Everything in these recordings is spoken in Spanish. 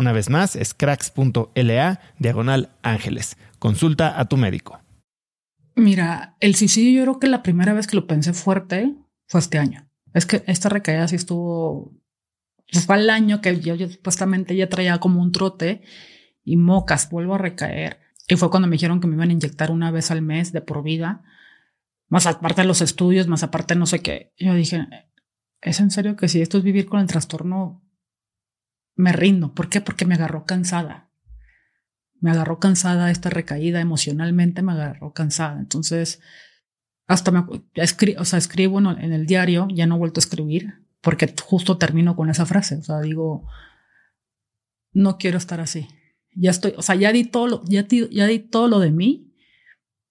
Una vez más, es cracks.la diagonal ángeles. Consulta a tu médico. Mira, el suicidio yo creo que la primera vez que lo pensé fuerte fue este año. Es que esta recaída sí estuvo... Pues fue el año que yo, supuestamente ya traía como un trote y mocas, vuelvo a recaer. Y fue cuando me dijeron que me iban a inyectar una vez al mes de por vida, más aparte de los estudios, más aparte no sé qué. Yo dije, ¿es en serio que si esto es vivir con el trastorno me rindo. ¿Por qué? Porque me agarró cansada. Me agarró cansada esta recaída emocionalmente, me agarró cansada. Entonces, hasta me o sea, escribo en el diario, ya no he vuelto a escribir, porque justo termino con esa frase. O sea, digo, no quiero estar así. Ya estoy, o sea, ya di todo lo, ya, ya di todo lo de mí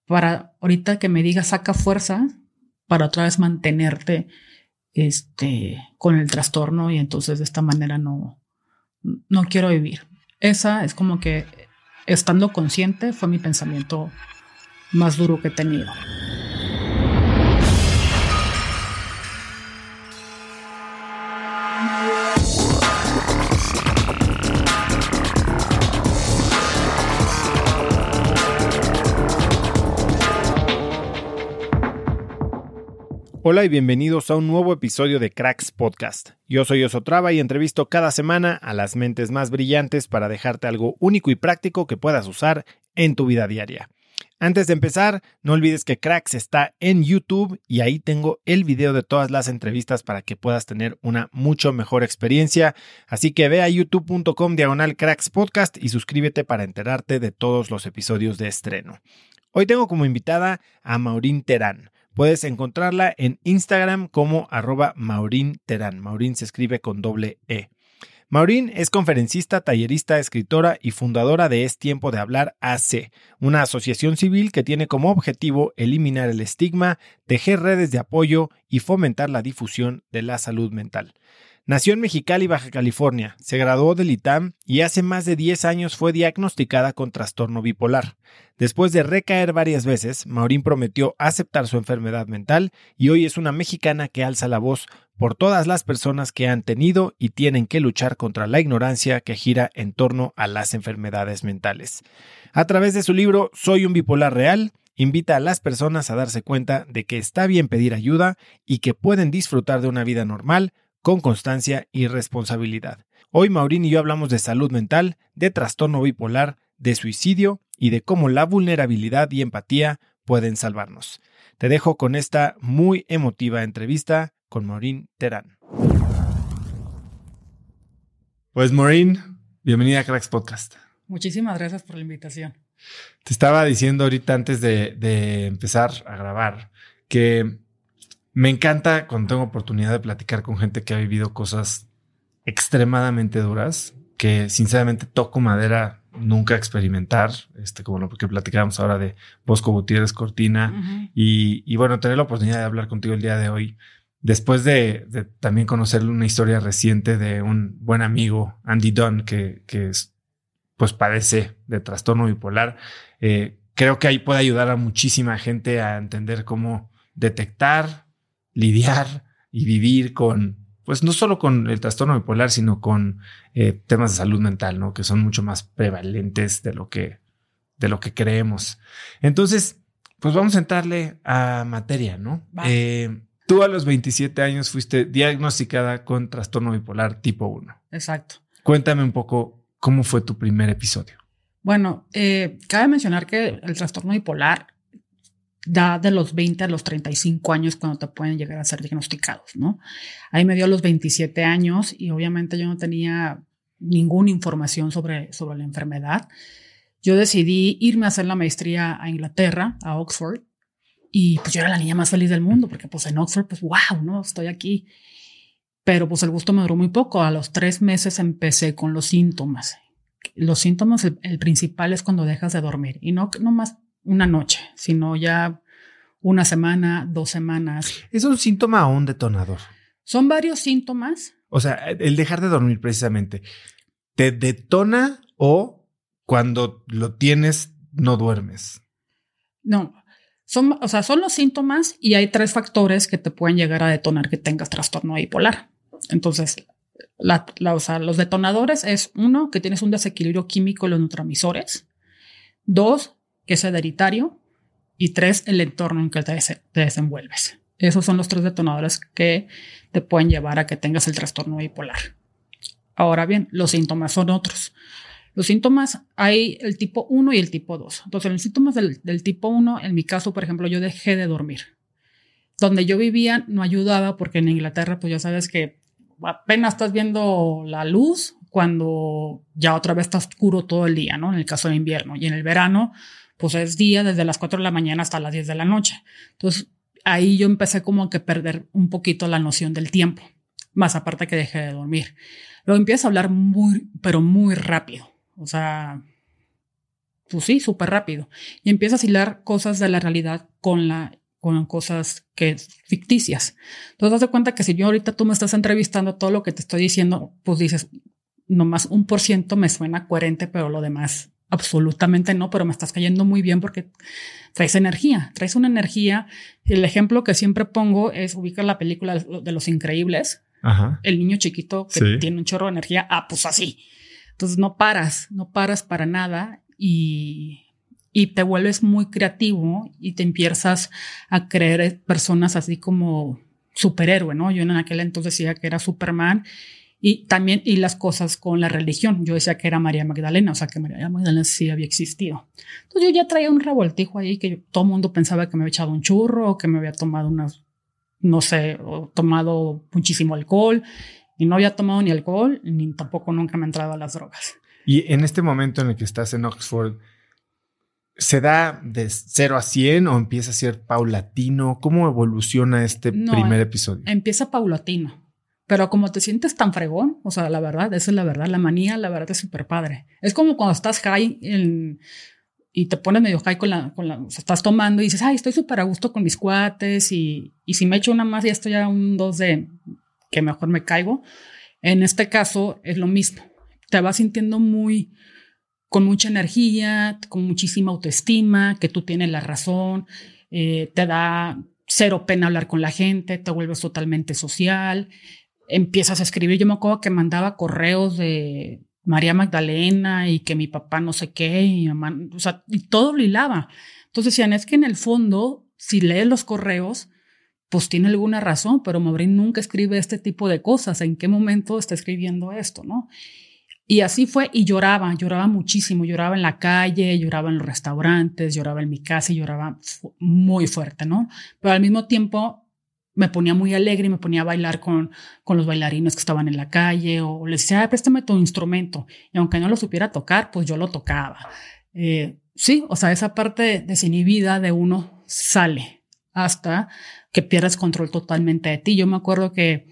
para ahorita que me diga saca fuerza para otra vez mantenerte este, con el trastorno y entonces de esta manera no, no quiero vivir. Esa es como que estando consciente fue mi pensamiento más duro que he tenido. Hola y bienvenidos a un nuevo episodio de Cracks Podcast. Yo soy Osotrava y entrevisto cada semana a las mentes más brillantes para dejarte algo único y práctico que puedas usar en tu vida diaria. Antes de empezar, no olvides que Cracks está en YouTube y ahí tengo el video de todas las entrevistas para que puedas tener una mucho mejor experiencia. Así que ve a youtube.com diagonal Cracks Podcast y suscríbete para enterarte de todos los episodios de estreno. Hoy tengo como invitada a Maureen Terán. Puedes encontrarla en Instagram como arroba Maurín Terán. Maurín se escribe con doble E. Maurín es conferencista, tallerista, escritora y fundadora de Es Tiempo de Hablar AC, una asociación civil que tiene como objetivo eliminar el estigma, tejer redes de apoyo y fomentar la difusión de la salud mental. Nació en Mexicali, Baja California, se graduó del ITAM y hace más de 10 años fue diagnosticada con trastorno bipolar. Después de recaer varias veces, Maurín prometió aceptar su enfermedad mental y hoy es una mexicana que alza la voz por todas las personas que han tenido y tienen que luchar contra la ignorancia que gira en torno a las enfermedades mentales. A través de su libro Soy un bipolar real, invita a las personas a darse cuenta de que está bien pedir ayuda y que pueden disfrutar de una vida normal con constancia y responsabilidad. Hoy Maurín y yo hablamos de salud mental, de trastorno bipolar, de suicidio y de cómo la vulnerabilidad y empatía pueden salvarnos. Te dejo con esta muy emotiva entrevista con Maureen Terán. Pues Maureen, bienvenida a Cracks Podcast. Muchísimas gracias por la invitación. Te estaba diciendo ahorita antes de, de empezar a grabar que me encanta cuando tengo oportunidad de platicar con gente que ha vivido cosas extremadamente duras, que sinceramente toco madera nunca experimentar, este, como lo que platicábamos ahora de Bosco Gutiérrez Cortina, y, y, bueno, tener la oportunidad de hablar contigo el día de hoy, después de, de, también conocer una historia reciente de un buen amigo, Andy Dunn, que, que es, pues padece de trastorno bipolar, eh, creo que ahí puede ayudar a muchísima gente a entender cómo detectar, lidiar y vivir con, pues no solo con el trastorno bipolar, sino con eh, temas de salud mental, ¿no? Que son mucho más prevalentes de lo que, de lo que creemos. Entonces, pues vamos a entrarle a materia, ¿no? Eh, tú a los 27 años fuiste diagnosticada con trastorno bipolar tipo 1. Exacto. Cuéntame un poco cómo fue tu primer episodio. Bueno, eh, cabe mencionar que el trastorno bipolar da de los 20 a los 35 años cuando te pueden llegar a ser diagnosticados, ¿no? Ahí me dio los 27 años y obviamente yo no tenía ninguna información sobre, sobre la enfermedad. Yo decidí irme a hacer la maestría a Inglaterra, a Oxford, y pues yo era la niña más feliz del mundo, porque pues en Oxford, pues wow, ¿no? Estoy aquí. Pero pues el gusto me duró muy poco. A los tres meses empecé con los síntomas. Los síntomas, el, el principal es cuando dejas de dormir y no, no más una noche, sino ya una semana, dos semanas. ¿Es un síntoma o un detonador? Son varios síntomas. O sea, el dejar de dormir precisamente, ¿te detona o cuando lo tienes no duermes? No, son, o sea, son los síntomas y hay tres factores que te pueden llegar a detonar que tengas trastorno bipolar. Entonces, la, o sea, los detonadores es uno, que tienes un desequilibrio químico en los neurotransmisores. Dos, que es hereditario, y tres, el entorno en que te, desenvuelves. Esos son los tres detonadores que te pueden llevar a que tengas el trastorno bipolar. Ahora bien, los síntomas son otros. Los síntomas hay el tipo 1 y el tipo 2. Entonces, los síntomas del, tipo 1, en mi caso, por ejemplo, yo dejé de dormir. Donde yo vivía no ayudaba porque en Inglaterra, pues ya sabes que apenas estás viendo la luz cuando ya otra vez está oscuro todo el día, ¿no? En el caso de invierno. Y en el verano, pues es día desde las 4 de la mañana hasta las 10 de la noche. Entonces ahí yo empecé como que perder un poquito la noción del tiempo, más aparte que dejé de dormir. Luego empiezo a hablar muy, pero muy rápido. O sea, pues sí, súper rápido. Y empiezo a hilar cosas de la realidad con la con cosas que ficticias. Entonces, das cuenta que si yo ahorita tú me estás entrevistando todo lo que te estoy diciendo, pues dices, nomás un por ciento me suena coherente, pero lo demás Absolutamente no, pero me estás cayendo muy bien porque traes energía, traes una energía. El ejemplo que siempre pongo es ubicar la película de Los Increíbles. El niño chiquito que tiene un chorro de energía, ah, pues así. Entonces no paras, no paras para nada y, y te vuelves muy creativo y te empiezas a creer personas así como superhéroe, ¿no? Yo en aquel entonces decía que era Superman y también, y las cosas con la religión. Yo decía que era María Magdalena, o sea, que María Magdalena sí había existido. Entonces yo ya traía un revoltijo ahí que todo el mundo pensaba que me había echado un churro o que me había tomado unas, no sé, o tomado muchísimo alcohol. Y no había tomado ni alcohol, ni tampoco nunca me he entrado a las drogas. Y en este momento en el que estás en Oxford, ¿se da de 0 a 100 o empieza a ser paulatino? ¿Cómo evoluciona este primer episodio? Empieza paulatino. Pero como te sientes tan fregón, o sea, la verdad, esa es la verdad, la manía, la verdad es súper padre. Es como cuando estás high y te pones medio high con la, con la, o sea, estás tomando y dices, ay, estoy súper a gusto con mis cuates y, y si me echo una más ya estoy a un dos de que mejor me caigo. En este caso es lo mismo. Te vas sintiendo muy, con mucha energía, con muchísima autoestima, que tú tienes la razón, eh, te da cero pena hablar con la gente, te vuelves totalmente social, empiezas a escribir. Yo me acuerdo que mandaba correos de María Magdalena y que mi papá no sé qué, y y todo lo hilaba. Entonces decían, es que en el fondo, si lees los correos, pues tiene alguna razón, pero Maureen nunca escribe este tipo de cosas. ¿En qué momento está escribiendo esto, no? Y así fue, y lloraba, lloraba muchísimo, lloraba en la calle, lloraba en los restaurantes, lloraba en mi casa y lloraba muy fuerte, ¿no? Pero al mismo tiempo me ponía muy alegre y me ponía a bailar con, con los bailarines que estaban en la calle o les decía, préstame tu instrumento. Y aunque no lo supiera tocar, pues yo lo tocaba. Eh, sí, o sea, esa parte desinhibida de uno sale hasta que pierdes control totalmente de ti. Yo me acuerdo que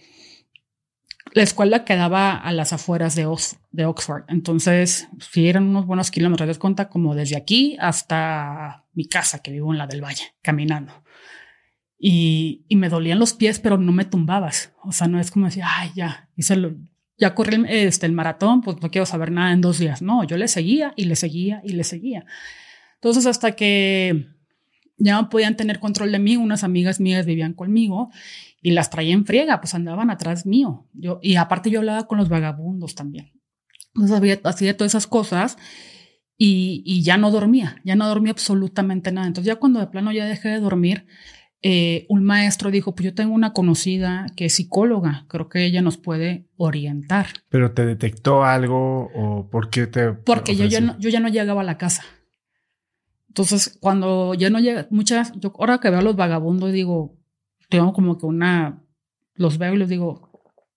la escuela quedaba a las afueras de, de Oxford. Entonces, si eran unos buenos kilómetros, de cuenta como desde aquí hasta mi casa, que vivo en la del Valle, caminando. Y, y, me dolían los pies, pero no me tumbabas. O sea, no es como decir, ay, ya, hice lo, ya corrí el, este, el maratón, pues no quiero saber nada en dos días. No, yo le seguía y le seguía y le seguía. Entonces, hasta que ya no podían tener control de mí, unas amigas mías vivían conmigo y las traía en friega, pues andaban atrás mío. Yo, y aparte yo hablaba con los vagabundos también. Entonces hacía todas esas cosas y, y, ya no dormía, ya no dormía absolutamente nada. Entonces ya cuando de plano ya dejé de dormir, eh, un maestro dijo, pues yo tengo una conocida que es psicóloga, creo que ella nos puede orientar. ¿Pero te detectó algo o por qué te... Porque yo ya, no, yo ya no llegaba a la casa. Entonces, cuando ya no llega, muchas, yo ahora que veo a los vagabundos digo, tengo como que una, los veo y les digo,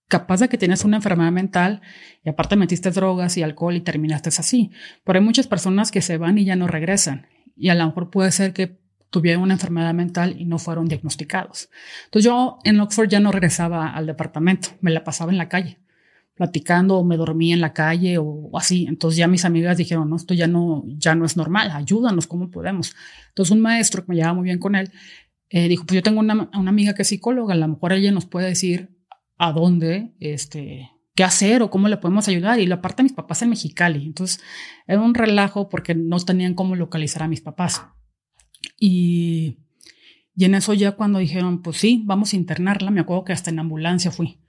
capaz de que tienes una enfermedad mental y aparte metiste drogas y alcohol y terminaste así. Pero hay muchas personas que se van y ya no regresan. Y a lo mejor puede ser que tuvieron una enfermedad mental y no fueron diagnosticados. Entonces yo en Oxford ya no regresaba al departamento, me la pasaba en la calle, platicando o me dormía en la calle o así. Entonces ya mis amigas dijeron, no, esto ya no, ya no es normal, ayúdanos, ¿cómo podemos? Entonces un maestro que me llevaba muy bien con él, eh, dijo, pues yo tengo una, una, amiga que es psicóloga, a lo mejor ella nos puede decir a dónde, este, qué hacer o cómo le podemos ayudar. Y la parte de mis papás en Mexicali. Entonces era un relajo porque no tenían cómo localizar a mis papás. Y, en eso ya cuando dijeron, pues sí, vamos a internarla, me acuerdo que hasta en ambulancia fui.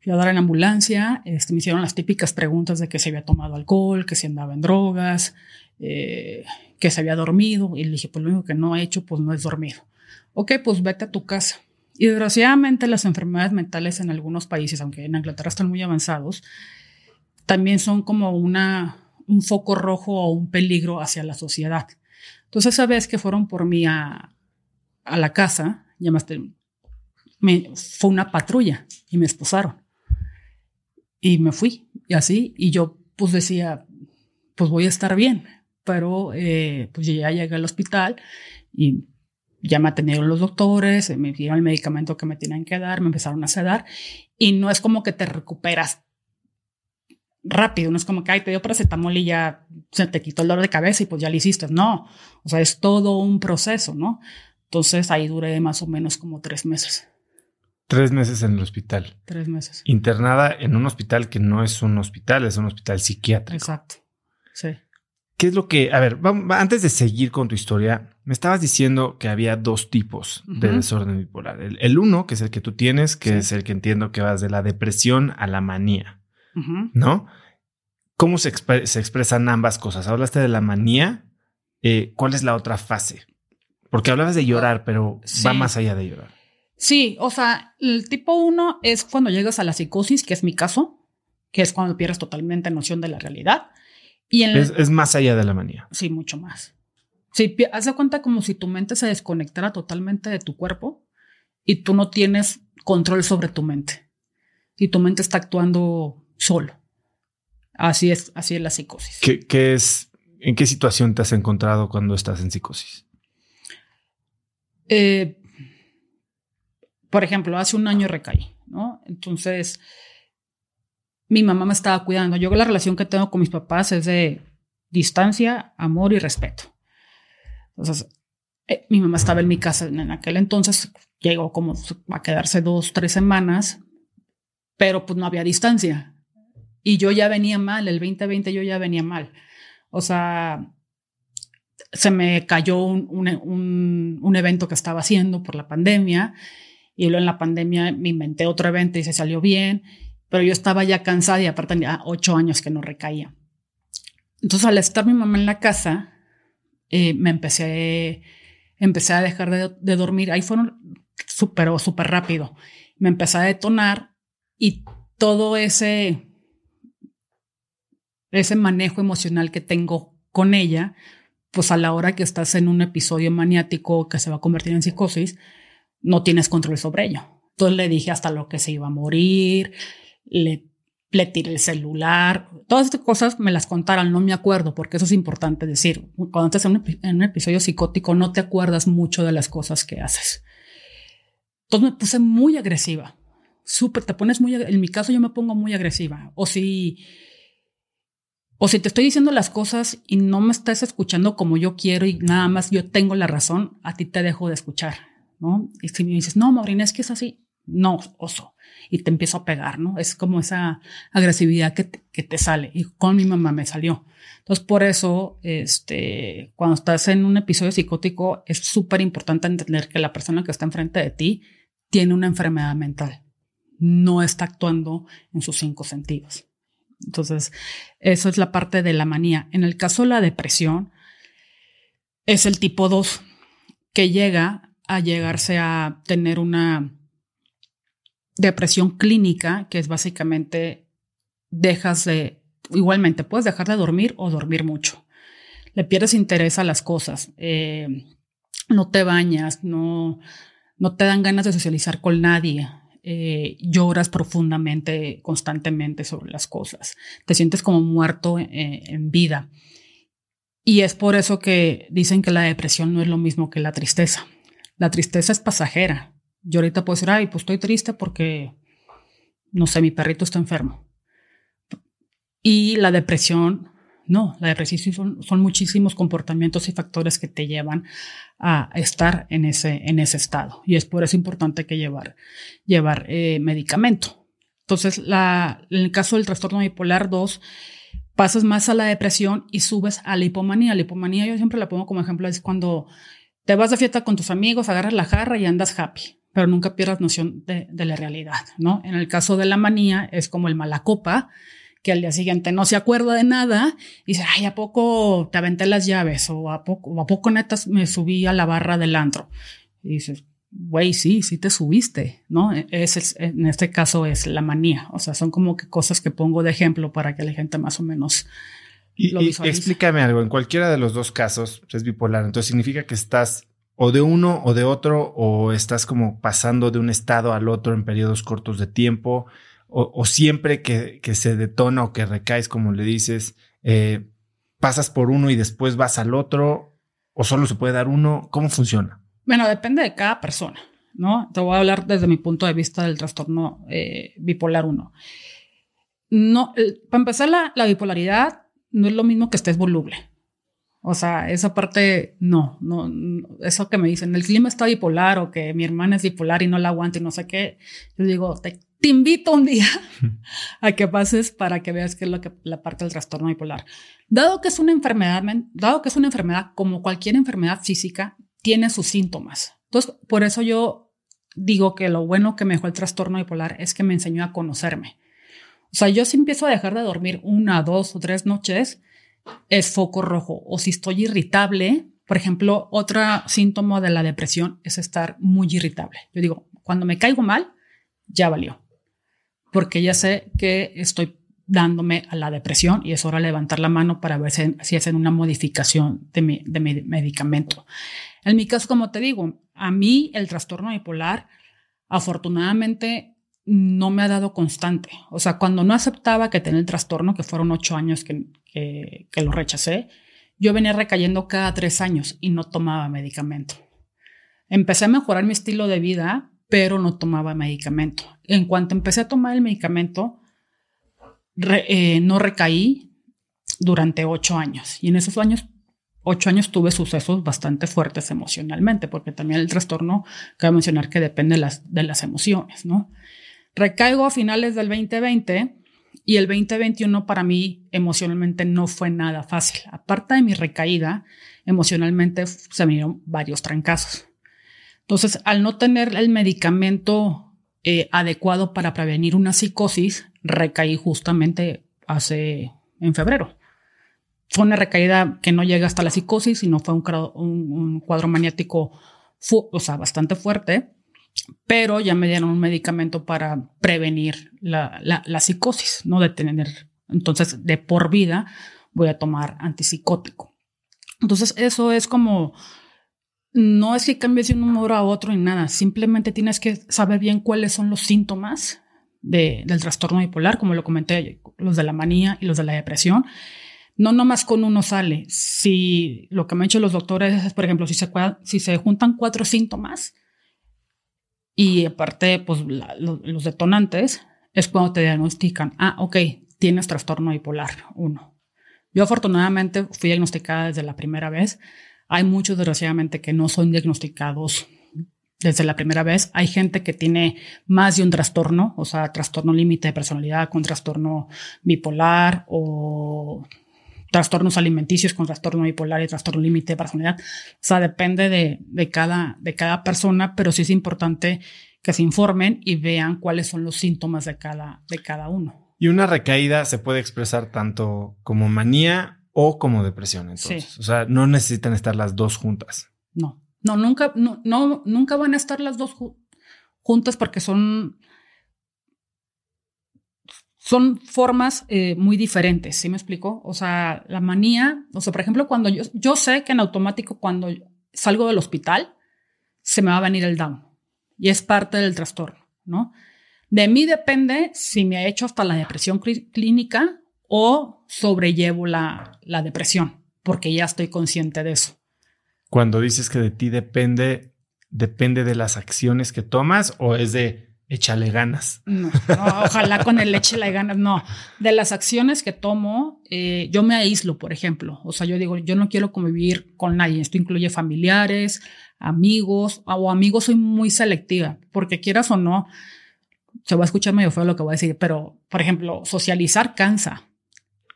Fui a dar en ambulancia, este, me hicieron las típicas preguntas de que se había tomado alcohol, que se andaba en drogas, eh, que se había dormido. Y le dije, pues lo único que no he hecho, pues no es dormido ok, pues vete a tu casa. Y desgraciadamente las enfermedades mentales en algunos países, aunque en Inglaterra están muy avanzados, también son como una, un foco rojo o un peligro hacia la sociedad. Entonces esa vez que fueron por mí a, a la casa, llamaste, me, fue una patrulla y me esposaron. Y me fui, y así, y yo pues decía, pues voy a estar bien, pero eh, pues ya llegué al hospital y ya me atendieron los doctores, me dieron el medicamento que me tenían que dar, me empezaron a sedar y no es como que te recuperas rápido, no es como que, ay, te dio paracetamol y ya se te quitó el dolor de cabeza y pues ya lo hiciste. No, o sea, es todo un proceso, ¿no? Entonces ahí duré más o menos como tres meses. Tres meses en el hospital. Tres meses. Internada en un hospital que no es un hospital, es un hospital psiquiátrico. Exacto. Sí. ¿Qué es lo que, a ver, antes de seguir con tu historia, me estabas diciendo que había dos tipos de desorden bipolar. El, uno, que es el que tú tienes, que es el que entiendo que vas de la depresión a la manía, ¿no? ¿Cómo se, expresan ambas cosas? Hablaste de la manía. Eh, ¿Cuál es la otra fase? Porque hablabas de llorar, pero va más allá de llorar. Sí, o sea, el tipo uno es cuando llegas a la psicosis, que es mi caso, que es cuando pierdes totalmente noción de la realidad. Y es, más allá de la manía. Sí, mucho más. Sí, haz de cuenta como si tu mente se desconectara totalmente de tu cuerpo y tú no tienes control sobre tu mente. Y tu mente está actuando solo. Así es, así es la psicosis. ¿Qué, es, ¿En qué situación te has encontrado cuando estás en psicosis? Eh, por ejemplo, hace un año recaí, ¿no? Entonces, mi mamá me estaba cuidando. Yo la relación que tengo con mis papás es de distancia, amor y respeto. Entonces, eh, mi mamá estaba en mi casa en aquel entonces, llegó como a quedarse dos, tres semanas, pero pues no había distancia. Y yo ya venía mal, el 2020 yo ya venía mal. O sea, se me cayó un, un, un evento que estaba haciendo por la pandemia y luego en la pandemia me inventé otro evento y se salió bien pero yo estaba ya cansada y aparte tenía ocho años que no recaía. Entonces, al estar mi mamá en la casa, eh, me empecé, empecé a dejar de, dormir. Ahí fueron súper, súper rápido. Me empecé a detonar y todo ese, ese manejo emocional que tengo con ella, pues a la hora que estás en un episodio maniático que se va a convertir en psicosis, no tienes control sobre ello. Entonces le dije hasta lo que se iba a morir, le, tiré el celular, todas estas cosas me las contaron, no me acuerdo, porque eso es importante decir. Cuando estás en un, en un episodio psicótico no te acuerdas mucho de las cosas que haces. Entonces me puse muy agresiva, súper, te pones muy, en mi caso yo me pongo muy agresiva. O si o si te estoy diciendo las cosas y no me estás escuchando como yo quiero y nada más yo tengo la razón, a ti te dejo de escuchar, ¿no? Y si me dices, no, Maureen, es que es así, no, oso, y te empiezo a pegar, ¿no? Es como esa agresividad que te, que te sale y con mi mamá me salió. Entonces, por eso, este, cuando estás en un episodio psicótico, es súper importante entender que la persona que está enfrente de ti tiene una enfermedad mental, no está actuando en sus cinco sentidos. Entonces, eso es la parte de la manía. En el caso de la depresión, es el tipo 2 que llega a llegarse a tener una depresión clínica, que es básicamente dejas de, igualmente puedes dejar de dormir o dormir mucho. Le pierdes interés a las cosas, eh, no te bañas, no, no te dan ganas de socializar con nadie, eh, lloras profundamente, constantemente sobre las cosas, te sientes como muerto eh, en vida. Y es por eso que dicen que la depresión no es lo mismo que la tristeza. La tristeza es pasajera. Yo ahorita puedo decir, ay, pues estoy triste porque, no sé, mi perrito está enfermo. Y la depresión no, la depresión son, muchísimos comportamientos y factores que te llevan a estar en ese, en ese estado. Y es por eso importante que llevar, llevar eh, medicamento. Entonces, en el caso del trastorno bipolar 2, pasas más a la depresión y subes a la hipomanía. La hipomanía yo siempre la pongo como ejemplo, es cuando te vas de fiesta con tus amigos, agarras la jarra y andas happy, pero nunca pierdas noción de la realidad, ¿no? En el caso de la manía es como el malacopa, que al día siguiente no se acuerda de nada y dice, ay, ¿a poco te aventé las llaves? O ¿a poco, ¿a poco netas me subí a la barra del antro? Y dices, güey, sí, sí te subiste, ¿no? Es, en este caso es la manía. O sea, son como que cosas que pongo de ejemplo para que la gente más o menos y, lo visualice. explícame algo, en cualquiera de los dos casos es bipolar, entonces significa que estás o de uno o de otro o estás como pasando de un estado al otro en periodos cortos de tiempo o, siempre que, se detona o que recaes, como le dices, eh, pasas por uno y después vas al otro, o solo se puede dar uno? ¿Cómo funciona? Bueno, depende de cada persona, ¿no? Te voy a hablar desde mi punto de vista del trastorno eh, bipolar 1. No, para empezar, la, la bipolaridad no es lo mismo que estés voluble. O sea, esa parte no, no, eso que me dicen, el clima está bipolar o que mi hermana es bipolar y no la aguanta y no sé qué. Yo digo, te te invito un día a que pases para que veas qué es lo que la parte del trastorno bipolar. Dado que es una enfermedad, dado que es una enfermedad como cualquier enfermedad física, tiene sus síntomas. Entonces, por eso yo digo que lo bueno que me dejó el trastorno bipolar es que me enseñó a conocerme. O sea, yo si empiezo a dejar de dormir una, dos o tres noches, es foco rojo. O si estoy irritable, por ejemplo, otro síntoma de la depresión es estar muy irritable. Yo digo, cuando me caigo mal, ya valió porque ya sé que estoy dándome a la depresión y es hora de levantar la mano para ver si, hacen una modificación de mi, medicamento. En mi caso, como te digo, a mí el trastorno bipolar, afortunadamente, no me ha dado constante. O sea, cuando no aceptaba que tenía el trastorno, que fueron ocho años que, que, que lo rechacé, yo venía recayendo cada tres años y no tomaba medicamento. Empecé a mejorar mi estilo de vida pero no tomaba medicamento. En cuanto empecé a tomar el medicamento, eh, no recaí durante ocho años. Y en esos años, ocho años tuve sucesos bastante fuertes emocionalmente, porque también el trastorno, cabe mencionar que depende de las, de las emociones, ¿no? Recaigo a finales del 2020 y el 2021 para mí emocionalmente no fue nada fácil. Aparte de mi recaída, emocionalmente se me dieron varios trancazos. Entonces, al no tener el medicamento eh, adecuado para prevenir una psicosis, recaí justamente hace en febrero. Fue una recaída que no llega hasta la psicosis, sino fue un, cuadro maniático o sea, bastante fuerte, pero ya me dieron un medicamento para prevenir la, psicosis, no de tener Entonces, de por vida voy a tomar antipsicótico. Entonces, eso es como, no es que cambies de un humor a otro ni nada, simplemente tienes que saber bien cuáles son los síntomas del trastorno bipolar, como lo comenté, los de la manía y los de la depresión. No nomás con uno sale. Si lo que me han dicho los doctores es, por ejemplo, si se, juntan cuatro síntomas y aparte, pues los detonantes, es cuando te diagnostican, ah, ok, tienes trastorno bipolar, uno. Yo afortunadamente fui diagnosticada desde la primera vez. Hay muchos, desgraciadamente, que no son diagnosticados desde la primera vez. Hay gente que tiene más de un trastorno, o sea, trastorno límite de personalidad con trastorno bipolar o trastornos alimenticios con trastorno bipolar y trastorno límite de personalidad. O sea, depende de, de, cada, de cada persona, pero sí es importante que se informen y vean cuáles son los síntomas de cada, de cada uno. Y una recaída se puede expresar tanto como manía o como depresión, entonces. O sea, no necesitan estar las dos juntas. No, no, nunca, no, no nunca van a estar las dos juntas porque son, son formas eh, muy diferentes, ¿sí me explico? O sea, la manía, o sea, por ejemplo, cuando yo, yo sé que en automático cuando salgo del hospital, se me va a venir el down y es parte del trastorno, ¿no? De mí depende si me ha hecho hasta la depresión clínica o sobrellevo la, la depresión, porque ya estoy consciente de eso. Cuando dices que de ti depende, ¿depende de las acciones que tomas o es de échale ganas? No, ojalá con el échale ganas, no. De las acciones que tomo, eh, yo me aíslo, por ejemplo. O sea, yo digo, yo no quiero convivir con nadie. Esto incluye familiares, amigos o amigos soy muy selectiva, porque quieras o no, se va a escuchar medio feo lo que voy a decir, pero por ejemplo, socializar cansa.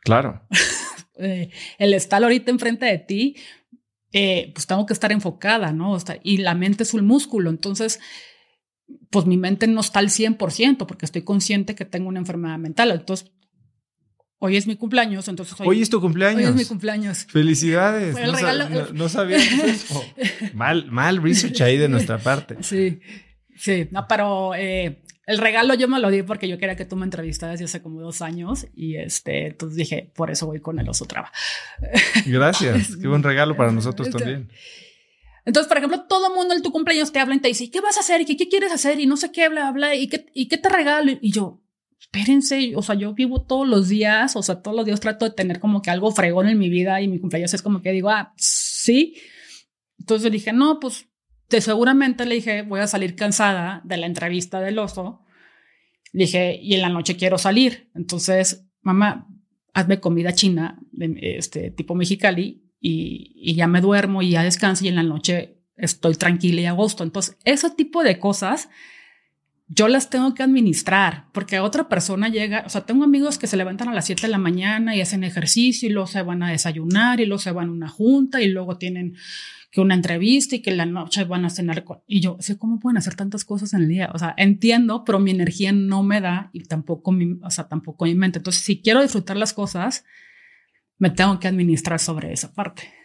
Claro. Eh, el estar ahorita enfrente de ti, eh, pues tengo que estar enfocada, ¿no? y la mente es un músculo, entonces, pues mi mente no está al 100% porque estoy consciente que tengo una enfermedad mental, entonces Hoy es mi cumpleaños, entonces hoy, es tu cumpleaños. Hoy es mi cumpleaños. Felicidades. no, no, sabía eso. mal, mal research ahí de nuestra parte. Sí, sí. No, pero eh, el regalo yo me lo di porque yo quería que tú me entrevistaras hace como dos años y este, entonces dije, por eso voy con el oso traba. Gracias. Qué buen regalo para nosotros este, también. Entonces, por ejemplo, todo el mundo en tu cumpleaños te habla y te dice, ¿qué vas a hacer? ¿Y qué, qué quieres hacer? Y no sé qué, bla, bla, y qué, y qué te regalo. Y yo, espérense, o sea, yo vivo todos los días, o sea, todos los días trato de tener como que algo fregón en mi vida y mi cumpleaños es como que digo, ah, sí. Entonces dije, no, pues te seguramente le dije, voy a salir cansada de la entrevista del oso. Le dije, y en la noche quiero salir. Entonces, mamá, hazme comida china, de, este tipo mexicali, y, y ya me duermo y ya descanso y en la noche estoy tranquila y a gusto. Entonces, ese tipo de cosas yo las tengo que administrar porque otra persona llega, o sea, tengo amigos que se levantan a las 7 de la mañana y hacen ejercicio y luego se van a desayunar y luego se van a una junta y luego tienen que una entrevista y que la noche van a cenar con... Y yo cómo pueden hacer tantas cosas en el día. O sea, entiendo, pero mi energía no me da y tampoco mi, o sea, tampoco mi mente. Entonces, si quiero disfrutar las cosas, me tengo que administrar sobre esa parte.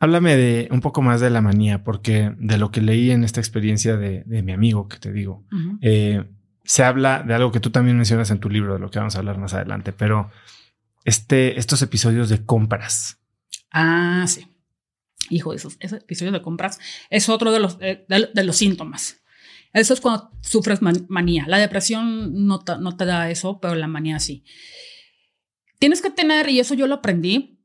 Háblame de un poco más de la manía, porque de lo que leí en esta experiencia de, mi amigo que te digo, eh, se habla de algo que tú también mencionas en tu libro, de lo que vamos a hablar más adelante, pero este, estos episodios de compras. Ah, sí. Hijo, esos, esos episodios de compras es otro de los, de, los síntomas. Eso es cuando sufres manía. La depresión no no te da eso, pero la manía sí. Tienes que tener, y eso yo lo aprendí,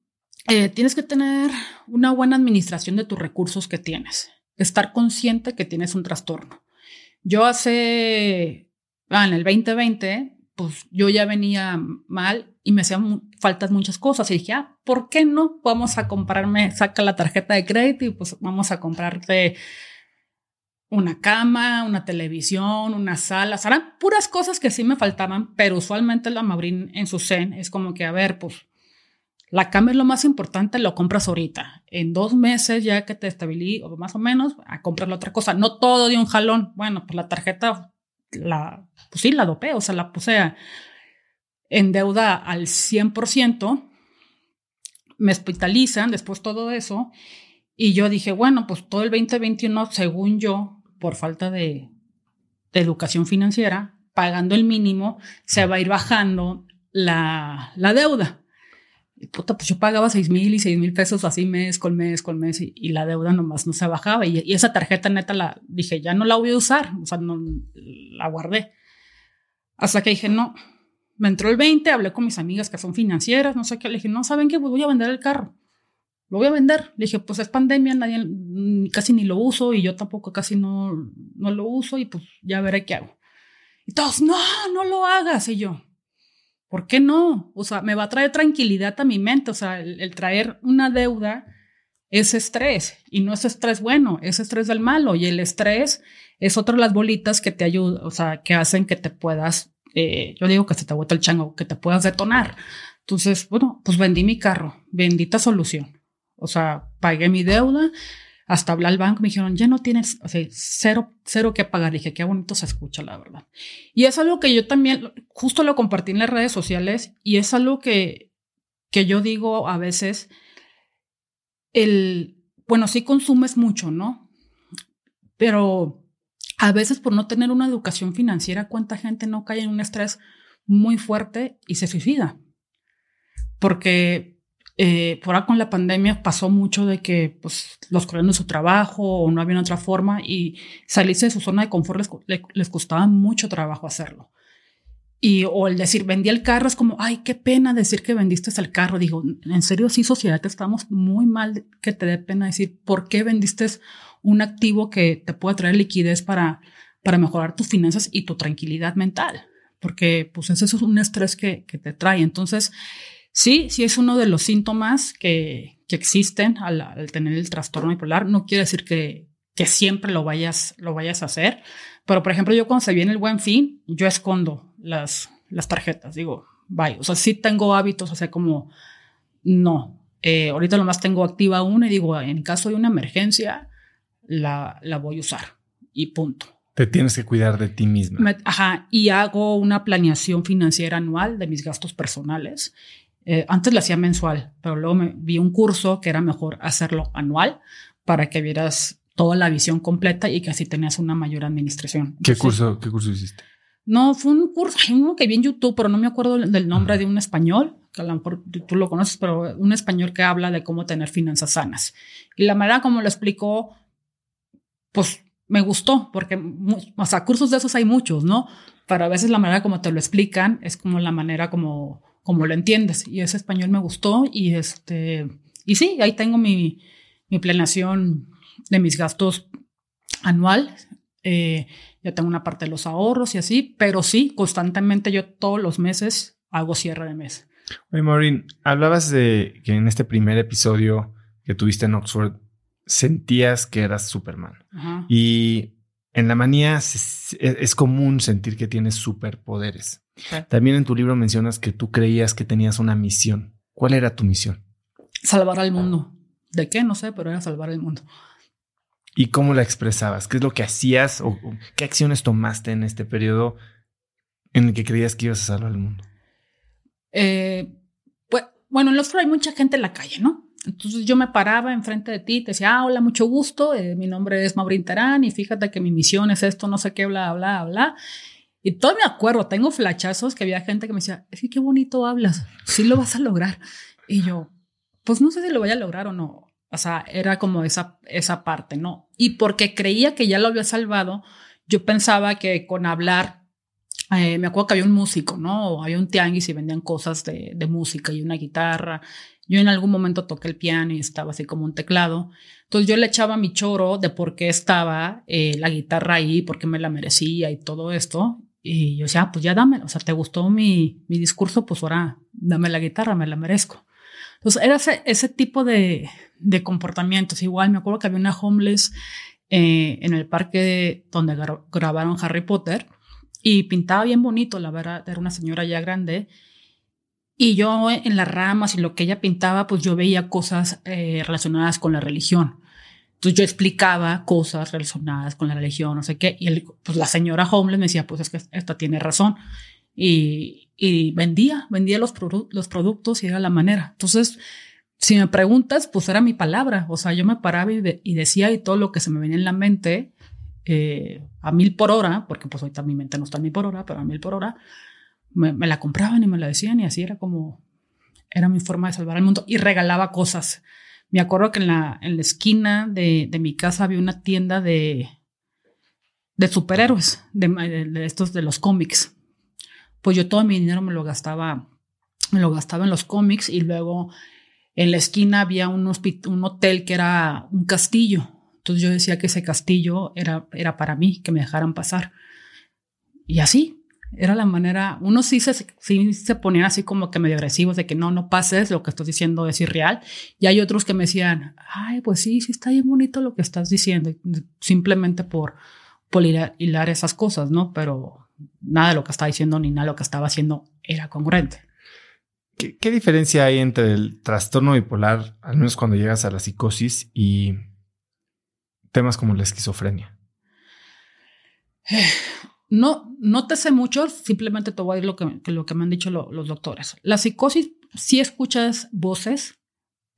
eh, tienes que tener una buena administración de tus recursos que tienes, estar consciente que tienes un trastorno. Yo hace, ah, en el 2020, pues yo ya venía mal y me hacían faltas muchas cosas y dije, ah, ¿por qué no? Vamos a comprarme, saca la tarjeta de crédito y pues vamos a comprarte una cama, una televisión, una sala, serán puras cosas que sí me faltaban, pero usualmente la Maurín en su zen es como que, a ver, pues la cama es lo más importante, lo compras ahorita. En dos meses, ya que te estabilizas, o más o menos, a comprar la otra cosa. No todo de un jalón. Bueno, pues la tarjeta, la, pues sí, la dopé, o sea, la puse en deuda al 100%. Me hospitalizan después todo eso. Y yo dije, bueno, pues todo el 2021, según yo, por falta de, de educación financiera, pagando el mínimo, se va a ir bajando la, la deuda. Y puta, pues yo pagaba seis mil y seis mil pesos así mes con mes con mes y, la deuda nomás no se bajaba. Y, y, esa tarjeta neta la dije, ya no la voy a usar, o sea, no la guardé. Hasta que dije, no, me entró el 20, hablé con mis amigas que son financieras, no sé qué, le dije, no, ¿saben qué? Pues voy a vender el carro. Lo voy a vender. Le dije, pues es pandemia, nadie, casi ni lo uso y yo tampoco casi no, no lo uso y pues ya veré qué hago. Y todos, no, no lo hagas. Y yo, ¿por qué no? O sea, me va a traer tranquilidad a mi mente. O sea, el, traer una deuda es estrés y no es estrés bueno, es estrés del malo. Y el estrés es otra de las bolitas que te ayudan, o sea, que hacen que te puedas, eh, yo digo que se te vuelta el chango, que te puedas detonar. Entonces, bueno, pues vendí mi carro, bendita solución. O sea, pagué mi deuda, hasta hablar al banco, me dijeron, ya no tienes, o sea, cero, cero que pagar. dije, qué bonito se escucha, la verdad. Y es algo que yo también, justo lo compartí en las redes sociales y es algo que, que yo digo a veces, el, bueno, sí consumes mucho, ¿no? Pero a veces por no tener una educación financiera, ¿cuánta gente no cae en un estrés muy fuerte y se suicida? Porque eh, por ahora con la pandemia pasó mucho de que pues, los corrieron de su trabajo o no había otra forma y salirse de su zona de confort les, les, costaba mucho trabajo hacerlo. Y, o el decir, vendí el carro, es como, ay, qué pena decir que vendiste el carro. Digo, en serio, sí, sociedad, estamos muy mal que te dé pena decir, ¿por qué vendiste un activo que te puede traer liquidez para, para mejorar tus finanzas y tu tranquilidad mental? Porque, pues, eso es un estrés que, que te trae. Entonces, Sí, sí es uno de los síntomas que, que existen al, tener el trastorno bipolar. No quiere decir que, que siempre lo vayas, lo vayas a hacer. Pero, por ejemplo, yo cuando se viene el buen fin, yo escondo las, las tarjetas. Digo, vaya, o sea, sí tengo hábitos, o sea, como, no. Eh, ahorita lo más tengo activa una y digo, en caso de una emergencia, la, la voy a usar y punto. Te tienes que cuidar de ti misma. ajá, y hago una planeación financiera anual de mis gastos personales eh, antes lo hacía mensual, pero luego me vi un curso que era mejor hacerlo anual para que vieras toda la visión completa y que así tenías una mayor administración. ¿Qué curso, qué curso hiciste? No, fue un curso, uno que vi en YouTube, pero no me acuerdo del nombre de un español, que a lo mejor tú lo conoces, pero un español que habla de cómo tener finanzas sanas. Y la manera como lo explicó, pues me gustó, porque, o sea, cursos de esos hay muchos, ¿no? Pero a veces la manera como te lo explican es como la manera como como lo entiendes. Y ese español me gustó y este, y sí, ahí tengo mi, mi planeación de mis gastos anual. Eh, ya tengo una parte de los ahorros y así, pero sí, constantemente yo todos los meses hago cierre de mes. Oye, Maureen, hablabas de que en este primer episodio que tuviste en Oxford sentías que eras Superman. Y en la manía es, común sentir que tienes superpoderes. También en tu libro mencionas que tú creías que tenías una misión. ¿Cuál era tu misión? Salvar al mundo. ¿De qué? No sé, pero era salvar el mundo. ¿Y cómo la expresabas? ¿Qué es lo que hacías o qué acciones tomaste en este periodo en el que creías que ibas a salvar el mundo? Eh, pues, bueno, en los hay mucha gente en la calle, ¿no? Entonces yo me paraba enfrente de ti, te decía, ah, hola, mucho gusto, eh, mi nombre es Maureen Tarán y fíjate que mi misión es esto, no sé qué, bla, bla, bla. Y todo me acuerdo, tengo flachazos que había gente que me decía, es que qué bonito hablas, sí lo vas a lograr. Y yo, pues no sé si lo voy a lograr o no. O sea, era como esa, esa parte, ¿no? Y porque creía que ya lo había salvado, yo pensaba que con hablar, eh, me acuerdo que había un músico, ¿no? O había un tianguis y vendían cosas de, de música y una guitarra. Yo en algún momento toqué el piano y estaba así como un teclado. Entonces yo le echaba mi choro de por qué estaba eh, la guitarra ahí, por qué me la merecía y todo esto. Y yo decía, ah, pues ya dame, o sea, ¿te gustó mi, mi discurso? Pues ahora dame la guitarra, me la merezco. Entonces era ese, ese tipo de, de, comportamientos. Igual me acuerdo que había una homeless eh, en el parque donde grabaron Harry Potter y pintaba bien bonito, la verdad, era una señora ya grande. Y yo en las ramas y lo que ella pintaba, pues yo veía cosas eh, relacionadas con la religión. Entonces yo explicaba cosas relacionadas con la religión, no sé qué, y pues la señora Homeless me decía, pues es que esta tiene razón. Y, vendía, vendía los, productos y era la manera. Entonces, si me preguntas, pues era mi palabra. O sea, yo me paraba y, decía y todo lo que se me venía en la mente eh, a mil por hora, porque pues ahorita mi mente no está a mil por hora, pero a mil por hora, me, la compraban y me la decían y así era como, era mi forma de salvar al mundo y regalaba cosas. Me acuerdo que en la, en la esquina de, de mi casa había una tienda de, de superhéroes, de, estos de los cómics. Pues yo todo mi dinero me lo gastaba, me lo gastaba en los cómics y luego en la esquina había un, un hotel que era un castillo. Entonces yo decía que ese castillo era, era para mí, que me dejaran pasar. Y así, era la manera, unos sí se, sí se ponían así como que medio agresivos de que no, no pases, lo que estás diciendo es irreal. Y hay otros que me decían, ay, pues sí, sí está bien bonito lo que estás diciendo, simplemente por, por hilar, esas cosas, ¿no? Pero nada de lo que estaba diciendo ni nada de lo que estaba haciendo era congruente. ¿Qué, diferencia hay entre el trastorno bipolar, al menos cuando llegas a la psicosis, y temas como la esquizofrenia? No, no te sé mucho, simplemente te voy a decir lo que, lo que me han dicho los doctores. La psicosis sí escuchas voces,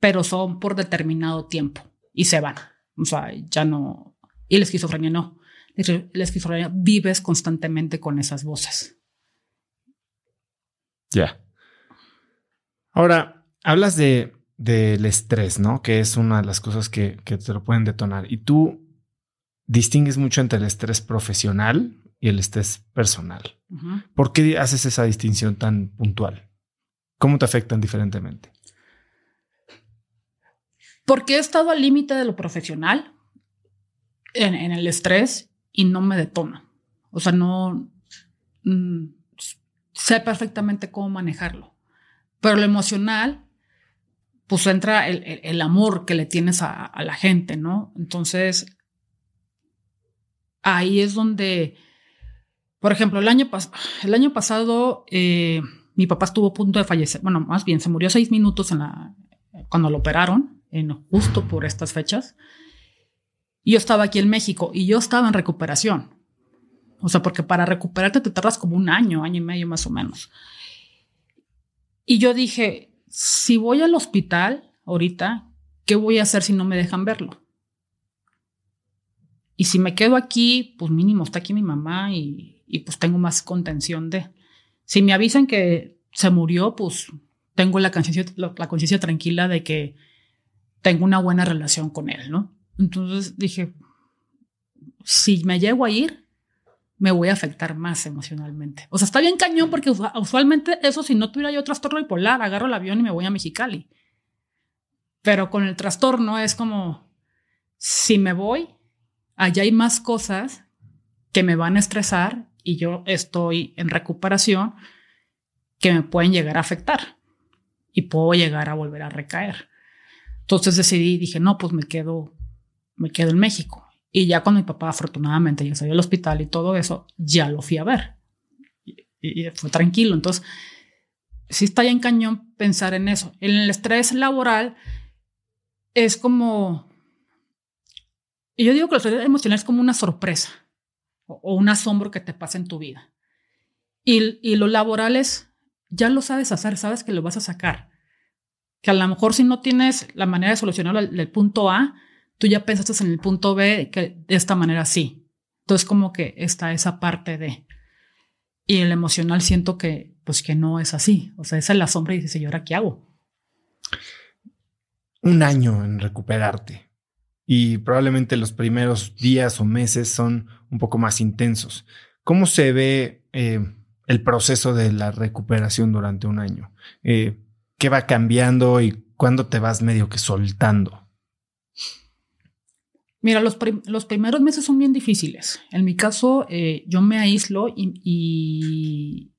pero son por determinado tiempo y se van. O sea, ya no. Y la esquizofrenia no la esquizofrenia vives constantemente con esas voces. Ya. Ahora, hablas de del estrés, ¿no? Que es una de las cosas que, te lo pueden detonar. Y tú distingues mucho entre el estrés profesional y el estrés personal. ¿Por qué haces esa distinción tan puntual? ¿Cómo te afectan diferentemente? Porque he estado al límite de lo profesional en, en, el estrés y no me detona. O sea, no mm, sé perfectamente cómo manejarlo. Pero lo emocional, pues entra el, amor que le tienes a, la gente, ¿no? Entonces, ahí es donde, por ejemplo, el año, el año pasado eh, mi papá estuvo a punto de fallecer. Bueno, más bien, se murió seis minutos en la, cuando lo operaron, en, justo por estas fechas. Y yo estaba aquí en México y yo estaba en recuperación. O sea, porque para recuperarte te tardas como un año, año y medio más o menos. Y yo dije, si voy al hospital ahorita, ¿qué voy a hacer si no me dejan verlo? Y si me quedo aquí, pues mínimo está aquí mi mamá y, pues tengo más contención de. Si me avisan que se murió, pues tengo la conciencia la conciencia tranquila de que tengo una buena relación con él, ¿no? Entonces dije, si me llego a ir, me voy a afectar más emocionalmente. O sea, está bien cañón porque usualmente eso, si no tuviera yo trastorno bipolar, agarro el avión y me voy a Mexicali. Pero con el trastorno es como, si me voy, allá hay más cosas que me van a estresar y yo estoy en recuperación que me pueden llegar a afectar y puedo llegar a volver a recaer. Entonces decidí, dije, no, pues me quedo me quedo en México. Y ya cuando mi papá afortunadamente ya salió al hospital y todo eso, ya lo fui a ver. Y, fue tranquilo. Entonces, sí está ya en cañón pensar en eso. El estrés laboral es como... Yo digo que el estrés emocional es como una sorpresa o, un asombro que te pasa en tu vida. Y, y lo laboral es, ya lo sabes hacer, sabes que lo vas a sacar. Que a lo mejor si no tienes la manera de solucionarlo el punto A, tú ya pensaste en el punto B que de esta manera sí. Entonces como que está esa parte de... Y el emocional siento que pues que no es así. O sea, esa es la sombra y dice, ¿y ahora qué hago? Un año en recuperarte. Y probablemente los primeros días o meses son un poco más intensos. ¿Cómo se ve eh, el proceso de la recuperación durante un año? Eh, ¿Qué va cambiando y cuándo te vas medio que soltando? Mira, los, primeros meses son bien difíciles. En mi caso, eh, yo me aíslo y,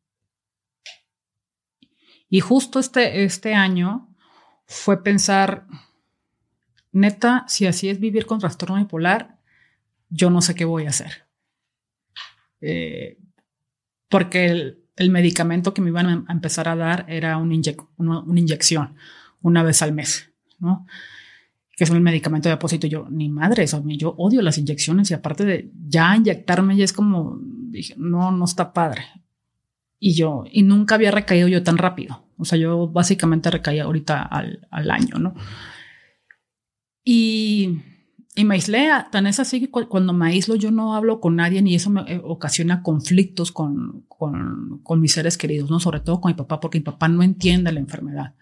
y, justo este, este año fue pensar, neta, si así es vivir con trastorno bipolar, yo no sé qué voy a hacer. Eh, porque el, medicamento que me iban a empezar a dar era una, una inyección una vez al mes, ¿no? que es un medicamento de apósito. Yo, ni madre, eso, yo odio las inyecciones y aparte de ya inyectarme, ya es como, dije, no, no está padre. Y yo, y nunca había recaído yo tan rápido. O sea, yo básicamente recaía ahorita al, al año, ¿no? Y y me aislé, tan es así que cuando me aíslo yo no hablo con nadie ni eso me eh, ocasiona conflictos con, con, mis seres queridos, ¿no? Sobre todo con mi papá, porque mi papá no entiende la enfermedad.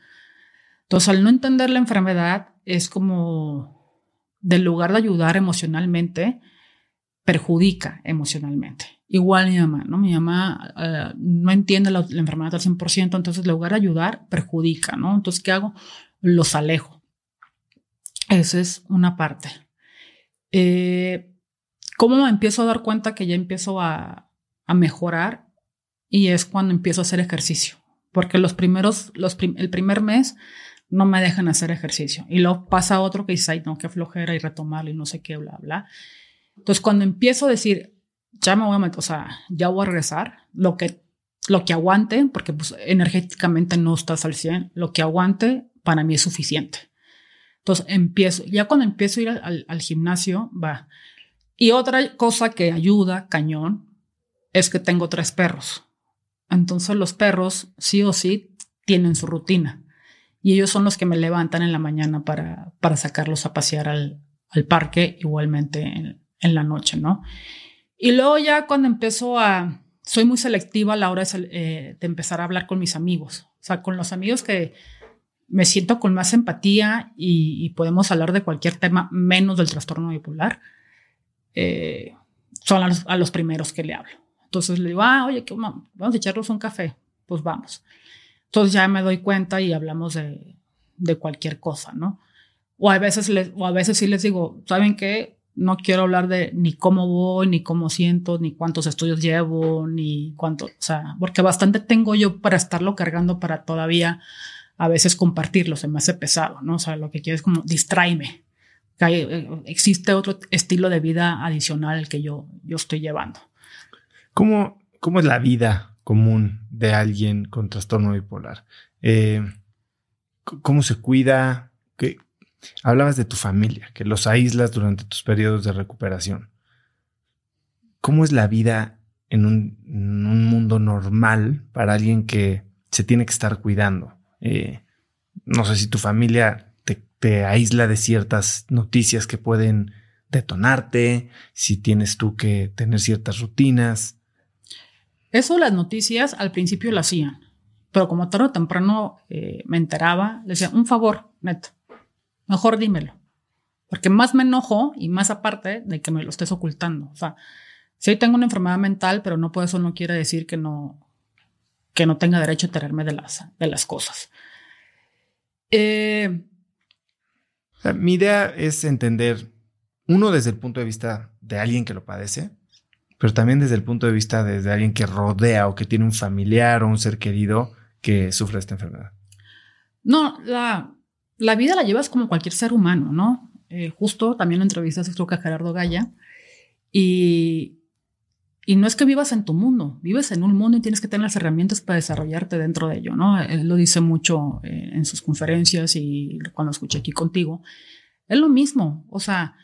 Entonces, al no entender la enfermedad, es como, del lugar de ayudar emocionalmente, perjudica emocionalmente. Igual mi mamá, ¿no? Mi mamá eh, no entiende la, la, enfermedad al 100%, entonces, en lugar de ayudar, perjudica, ¿no? Entonces, ¿qué hago? Los alejo. Esa es una parte. Eh, ¿Cómo me empiezo a dar cuenta que ya empiezo a, mejorar? Y es cuando empiezo a hacer ejercicio, porque los primeros, los el primer mes no me dejan hacer ejercicio. Y luego pasa otro que dice, ay, no, qué flojera y retomarlo y no sé qué, bla, bla. Entonces, cuando empiezo a decir, ya me voy a meter, o sea, ya voy a regresar, lo que, lo que aguante, porque pues, energéticamente no estás al 100, lo que aguante para mí es suficiente. Entonces empiezo, ya cuando empiezo a ir al, gimnasio, va. Y otra cosa que ayuda, cañón, es que tengo tres perros. Entonces los perros sí o sí tienen su rutina. Y ellos son los que me levantan en la mañana para, para sacarlos a pasear al, al parque, igualmente en, en, la noche, ¿no? Y luego ya cuando empiezo a... Soy muy selectiva a la hora de, eh, de empezar a hablar con mis amigos. O sea, con los amigos que, me siento con más empatía y, podemos hablar de cualquier tema menos del trastorno bipolar, eh, son a los, primeros que le hablo. Entonces le digo, ah, oye, vamos a echarnos un café. Pues vamos. Entonces ya me doy cuenta y hablamos de, de cualquier cosa, ¿no? O a, veces les, o a veces sí les digo, ¿saben qué? No quiero hablar de ni cómo voy, ni cómo siento, ni cuántos estudios llevo, ni cuánto, o sea, porque bastante tengo yo para estarlo cargando para todavía a veces compartirlo se me hace pesado, ¿no? O sea, lo que quiero es como distraerme. Eh, existe otro estilo de vida adicional que yo, yo estoy llevando. ¿Cómo, ¿Cómo es la vida común de alguien con trastorno bipolar? Eh, ¿Cómo se cuida? Hablabas de tu familia, que los aíslas durante tus periodos de recuperación. ¿Cómo es la vida en un, en un mundo normal para alguien que se tiene que estar cuidando? Eh, no sé si tu familia te, aísla de ciertas noticias que pueden detonarte, si tienes tú que tener ciertas rutinas. Eso las noticias al principio lo hacían, pero como tarde o temprano eh, me enteraba, le decía, un favor, neto, mejor dímelo, porque más me enojo y más aparte de que me lo estés ocultando. O sea, si tengo una enfermedad mental, pero no por eso no quiere decir que no, que no tenga derecho a tenerme de las, de las cosas. Eh, mi idea es entender, uno desde el punto de vista de alguien que lo padece, pero también desde el punto de vista de, alguien que rodea o que tiene un familiar o un ser querido que sufre esta enfermedad. No, la, la vida la llevas como cualquier ser humano, ¿no? Eh, justo también lo entrevistas creo que a Gerardo Gaya y y no es que vivas en tu mundo, vives en un mundo y tienes que tener las herramientas para desarrollarte dentro de ello, ¿no? Él lo dice mucho eh, en sus conferencias y cuando escuché aquí contigo. Es lo mismo, o sea,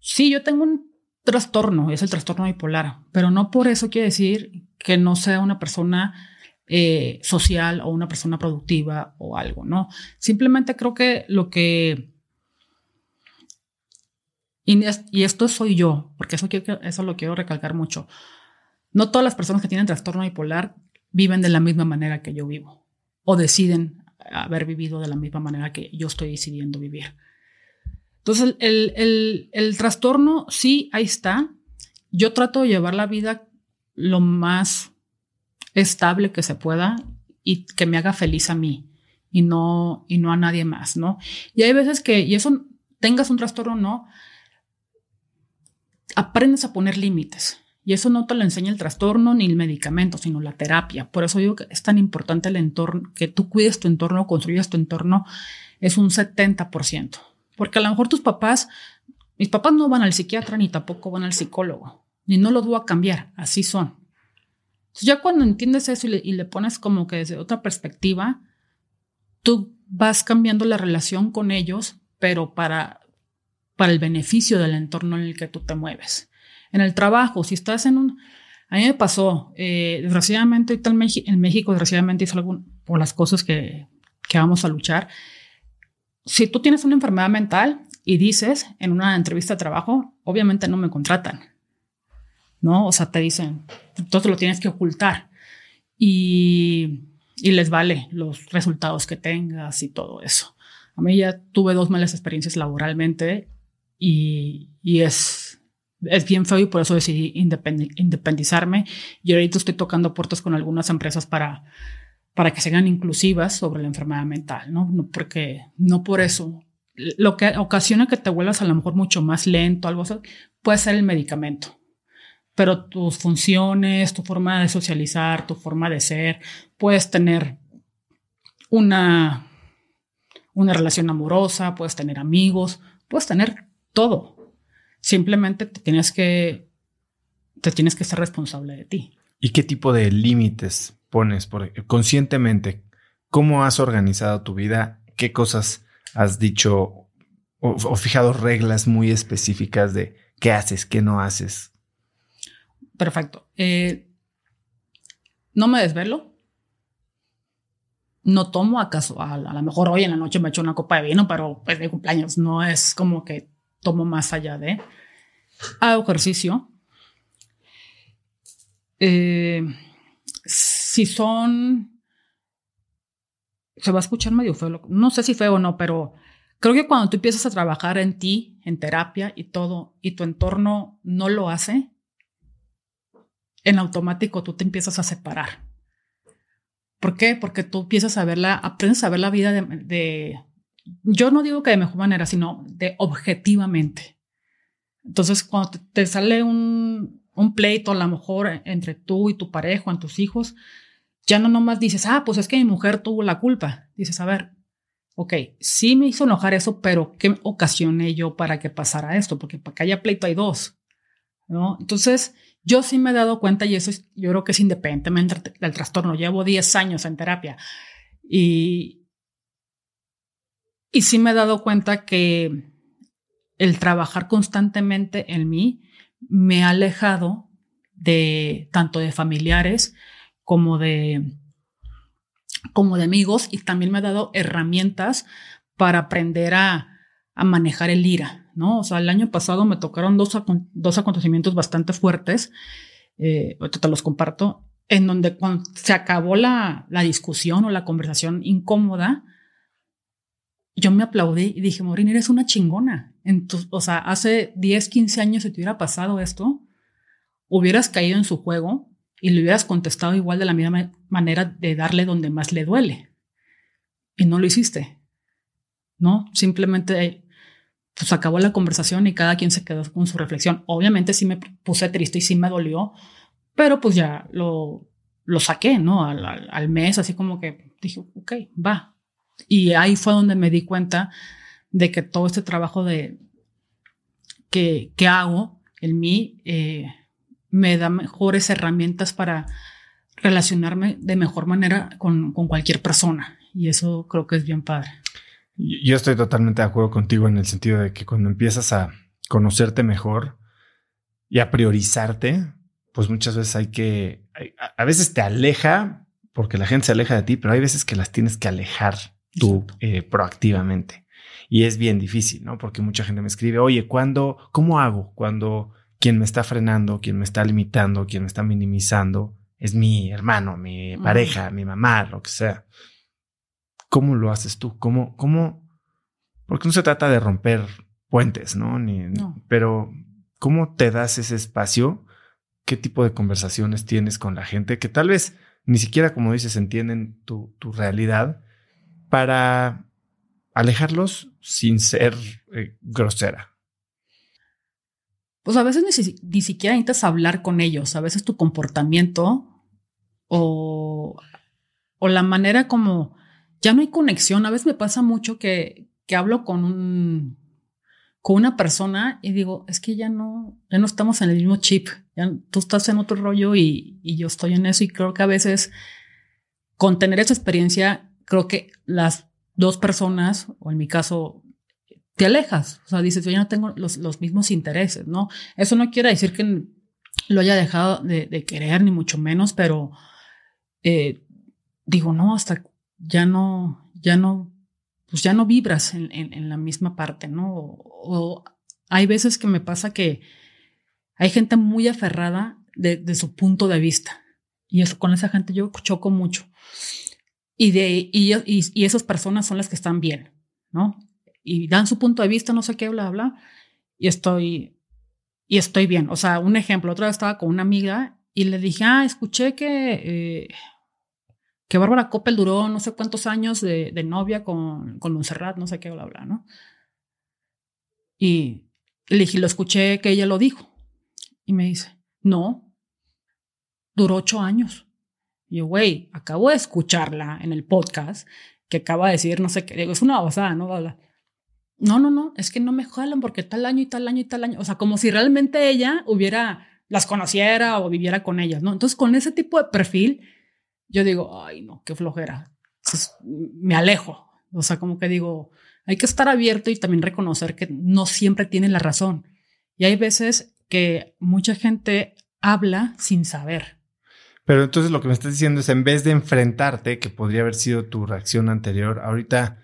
sí, yo tengo un trastorno, es el trastorno bipolar, pero no por eso quiere decir que no sea una persona eh, social o una persona productiva o algo, ¿no? Simplemente creo que lo que... Y, esto soy yo, porque eso, eso lo quiero recalcar mucho no todas las personas que tienen trastorno bipolar viven de la misma manera que yo vivo o deciden haber vivido de la misma manera que yo estoy decidiendo vivir. Entonces, el, el, trastorno sí, ahí está. Yo trato de llevar la vida lo más estable que se pueda y que me haga feliz a mí y no, y no a nadie más, ¿no? Y hay veces que, y eso tengas un trastorno o no, aprendes a poner límites. Y eso no te lo enseña el trastorno ni el medicamento, sino la terapia. Por eso digo que es tan importante el entorno, que tú cuides tu entorno, construyas tu entorno, es un 70%. Porque a lo mejor tus papás, mis papás no van al psiquiatra ni tampoco van al psicólogo, ni no los voy a cambiar, así son. Entonces ya cuando entiendes eso y le, y le pones como que desde otra perspectiva, tú vas cambiando la relación con ellos, pero para, para el beneficio del entorno en el que tú te mueves en el trabajo, si estás en un... A mí me pasó, eh, desgraciadamente, en, en México, desgraciadamente, hizo algo por las cosas que, que vamos a luchar. Si tú tienes una enfermedad mental y dices en una entrevista de trabajo, obviamente no me contratan. ¿No? O sea, te dicen, entonces lo tienes que ocultar. Y, y les vale los resultados que tengas y todo eso. A mí ya tuve dos malas experiencias laboralmente y, y es, es bien feo y por eso decidí independizarme. Y ahorita estoy tocando puertas con algunas empresas para, para que sean inclusivas sobre la enfermedad mental, ¿no? no porque no por eso lo que ocasiona que te vuelvas a lo mejor mucho más lento, algo así, puede ser el medicamento. Pero tus funciones, tu forma de socializar, tu forma de ser, puedes tener una, una relación amorosa, puedes tener amigos, puedes tener todo. Simplemente te tienes que, te tienes que ser responsable de ti. ¿Y qué tipo de límites pones por, conscientemente? ¿Cómo has organizado tu vida? ¿Qué cosas has dicho o, fijado reglas muy específicas de qué haces, qué no haces. Perfecto. Eh, no me desvelo. No tomo acaso, a, a, lo mejor hoy en la noche me echo una copa de vino, pero pues de cumpleaños no es como que tomo más allá de. Hago ejercicio. Eh, si son se va a escuchar medio feo, no sé si feo o no, pero creo que cuando tú empiezas a trabajar en ti, en terapia y todo, y tu entorno no lo hace, en automático tú te empiezas a separar. ¿Por qué? Porque tú empiezas a verla, aprendes a ver la vida de, yo no digo que de mejor manera, sino de objetivamente. Entonces, cuando te, sale un, un pleito, a lo mejor entre tú y tu pareja, en tus hijos, ya no nomás dices, ah, pues es que mi mujer tuvo la culpa. Dices, a ver, ok, sí me hizo enojar eso, pero ¿qué ocasioné yo para que pasara esto? Porque para que haya pleito hay dos, ¿no? Entonces, yo sí me he dado cuenta y eso es, yo creo que es independientemente del trastorno. Llevo 10 años en terapia y, y sí me he dado cuenta que el trabajar constantemente en mí me ha alejado de tanto de familiares como de, como de amigos y también me ha dado herramientas para aprender a, manejar el ira, ¿no? O sea, el año pasado me tocaron dos, dos acontecimientos bastante fuertes, eh, te los comparto, en donde cuando se acabó la, la discusión o la conversación incómoda, yo me aplaudí y dije, Morín, eres una chingona. o sea, hace 10, 15 años si te hubiera pasado esto, hubieras caído en su juego y le hubieras contestado igual de la misma manera de darle donde más le duele. Y no lo hiciste. ¿No? Simplemente pues acabó la conversación y cada quien se quedó con su reflexión. Obviamente sí me puse triste y sí me dolió, pero pues ya lo, lo saqué, ¿no? Al, mes, así como que dije, ok, va. Y ahí fue donde me di cuenta de que todo este trabajo de que, que hago en mí eh, me da mejores herramientas para relacionarme de mejor manera con, cualquier persona. Y eso creo que es bien padre. Yo estoy totalmente de acuerdo contigo en el sentido de que cuando empiezas a conocerte mejor y a priorizarte, pues muchas veces hay que, a veces te aleja porque la gente se aleja de ti, pero hay veces que las tienes que alejar tú eh, proactivamente. Y es bien difícil, ¿no? Porque mucha gente me escribe, oye, ¿cuándo, cómo hago cuando quien me está frenando, quien me está limitando, quien me está minimizando, es mi hermano, mi pareja, mi mamá, lo que sea. ¿Cómo lo haces tú? ¿Cómo, cómo? Porque no se trata de romper puentes, ¿no? Ni, Pero, ¿cómo te das ese espacio? ¿Qué tipo de conversaciones tienes con la gente que tal vez ni siquiera, como dices, entienden tu, tu realidad para alejarlos sin ser eh, grosera? pues a veces ni, siquiera necesitas hablar con ellos, a veces tu comportamiento o, o la manera como ya no hay conexión. A veces me pasa mucho que, que hablo con un con una persona y digo, es que ya no, ya no estamos en el mismo chip, ya, tú estás en otro rollo y, y yo estoy en eso y creo que a veces con tener esa experiencia, creo que las dos personas, o en mi caso te alejas. O sea, dices, yo ya no tengo los, los mismos intereses, ¿no? Eso no quiere decir que lo haya dejado de, querer, ni mucho menos, pero eh, digo, no, hasta ya no, ya no pues ya no vibras en, la misma parte, ¿no? O, hay veces que me pasa que hay gente muy aferrada de, su punto de vista. Y eso con esa gente yo choco mucho. Y, de, y, y, esas personas son las que están bien, ¿no? Y dan su punto de vista, no sé qué, bla, bla. Y estoy, y estoy bien. O sea, un ejemplo, otra vez estaba con una amiga y le dije, ah, escuché que, eh, que Bárbara Coppel duró no sé cuántos años de, novia con, con no sé qué, bla, bla, ¿no? Y le dije, lo escuché que ella lo dijo. Y me dice, no, duró ocho años. Y yo, güey, acabo de escucharla en el podcast que acaba de decir, no sé qué, digo, es una basada, ¿no? No, no, no, es que no me jalan porque tal año y tal año y tal año. O sea, como si realmente ella hubiera, las conociera o viviera con ellas, ¿no? Entonces, con ese tipo de perfil, yo digo, ay, no, qué flojera. me alejo. O sea, como que digo, hay que estar abierto y también reconocer que no siempre tienen la razón. Y hay veces que mucha gente habla sin saber. Pero entonces lo que me estás diciendo es, en vez de enfrentarte, que podría haber sido tu reacción anterior, ahorita,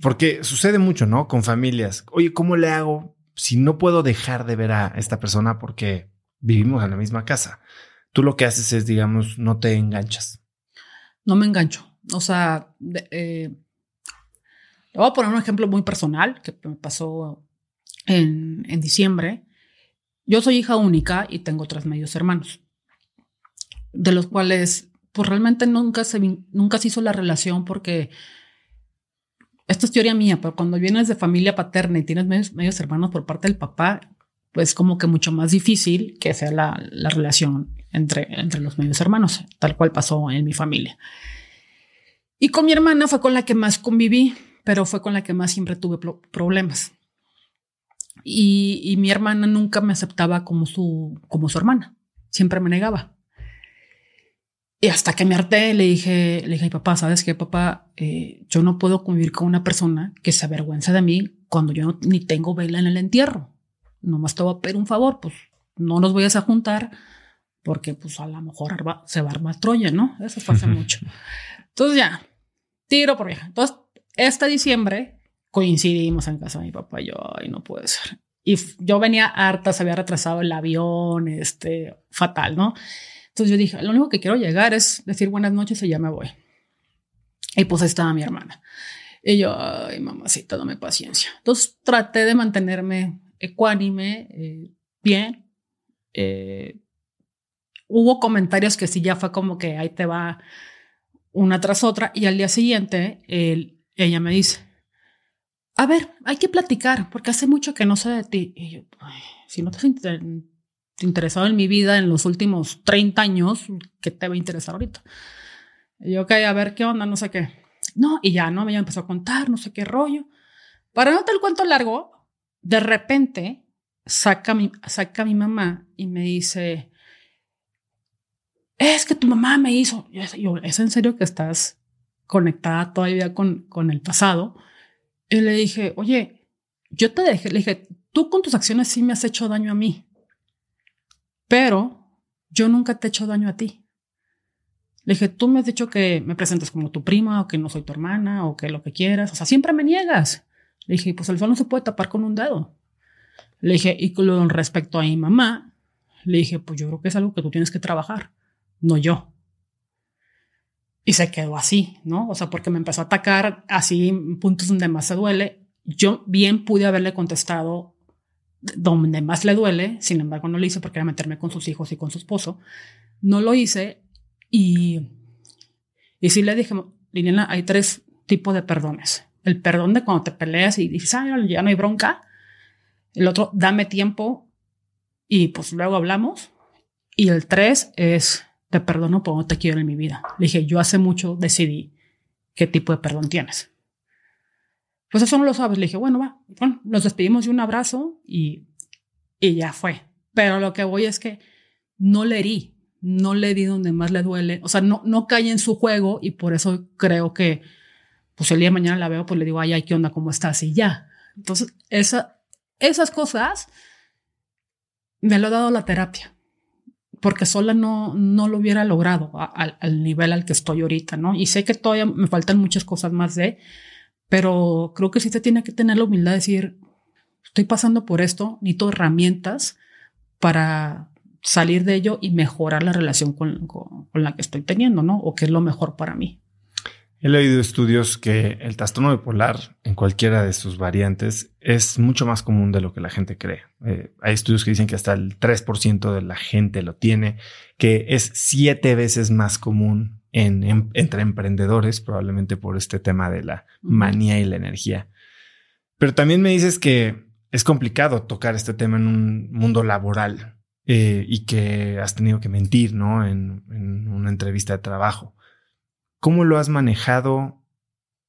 porque sucede mucho, ¿no? Con familias. Oye, ¿cómo le hago si no puedo dejar de ver a esta persona porque vivimos en la misma casa? Tú lo que haces es, digamos, no te enganchas. No me engancho. O sea, eh, voy a poner un ejemplo muy personal que me pasó en, en diciembre. Yo soy hija única y tengo tres medios hermanos de los cuales pues realmente nunca se, nunca se hizo la relación porque esto es teoría mía, pero cuando vienes de familia paterna y tienes medios, hermanos por parte del papá, pues como que mucho más difícil que sea la, la, relación entre, entre los medios hermanos, tal cual pasó en mi familia. Y con mi hermana fue con la que más conviví, pero fue con la que más siempre tuve problemas. Y, y mi hermana nunca me aceptaba como su, como su hermana, siempre me negaba. Y hasta que me harté, le dije, le dije, papá, ¿sabes qué, papá? Eh, yo no puedo convivir con una persona que se avergüenza de mí cuando yo ni tengo vela en el entierro. Nomás te voy a pedir un favor, pues no nos vayas a juntar porque pues a lo mejor se va a armar Troya, ¿no? Eso fue hace mucho. Entonces ya, tiro por vieja. Entonces, este diciembre coincidimos en casa de mi papá y yo, ay, no puede ser. Y yo venía harta, se había retrasado el avión, este, fatal, ¿no? Entonces yo dije, lo único que quiero llegar es decir buenas noches y ya me voy. Y pues ahí estaba mi hermana. Y yo, ay, mamacita, dame paciencia. Entonces traté de mantenerme ecuánime, eh, bien. Eh, hubo comentarios que sí ya fue como que ahí te va una tras otra. Y al día siguiente, ella me dice, a ver, hay que platicar porque hace mucho que no sé de ti. Y yo, si no te interesado en mi vida en los últimos 30 años, ¿qué te va a interesar ahorita? Y yo, ok, a ver qué onda, no sé qué. No, y ya, ¿no? Me empezó a contar, no sé qué rollo. Para no te el cuento largo, de repente saca mi, saca mi mamá y me dice, es que tu mamá me hizo. Yo, ¿es en serio que estás conectada todavía con, con el pasado? Y le dije, oye, yo te dejé, le dije, tú con tus acciones sí me has hecho daño a mí. Pero yo nunca te he hecho daño a ti. Le dije, tú me has dicho que me presentes como tu prima o que no soy tu hermana o que lo que quieras. O sea, siempre me niegas. Le dije, pues el sol no se puede tapar con un dedo. Le dije, y con respecto a mi mamá, le dije, pues yo creo que es algo que tú tienes que trabajar, no yo. Y se quedó así, ¿no? O sea, porque me empezó a atacar así en puntos donde más se duele. Yo bien pude haberle contestado donde más le duele, sin embargo no lo hice porque era meterme con sus hijos y con su esposo, no lo hice y, y sí le dije, Liliana, hay tres tipos de perdones. El perdón de cuando te peleas y dices, ya no hay bronca. El otro, dame tiempo y pues luego hablamos. Y el tres es, te perdono porque no te quiero en mi vida. Le dije, yo hace mucho decidí qué tipo de perdón tienes. Pues eso no lo sabes. Le dije, bueno, va, bueno, nos despedimos de un abrazo y, y ya fue. Pero lo que voy es que no le herí, no le di donde más le duele. O sea, no, no cae en su juego y por eso creo que, pues el día de mañana la veo, pues le digo, ay, ay, ¿qué onda? ¿Cómo estás? Y ya. Entonces, esa, esas cosas me lo ha dado la terapia, porque sola no, no lo hubiera logrado al nivel al que estoy ahorita, ¿no? Y sé que todavía me faltan muchas cosas más de, pero creo que sí te tiene que tener la humildad de decir, estoy pasando por esto, necesito herramientas para salir de ello y mejorar la relación con, con, la que estoy teniendo, ¿no? O qué es lo mejor para mí. He leído estudios que el trastorno bipolar, en cualquiera de sus variantes, es mucho más común de lo que la gente cree. Eh, hay estudios que dicen que hasta el 3% de la gente lo tiene, que es siete veces más común en, entre emprendedores, probablemente por este tema de la manía y la energía. Pero también me dices que es complicado tocar este tema en un mundo laboral eh, y que has tenido que mentir, ¿no? En, en una entrevista de trabajo. ¿Cómo lo has manejado?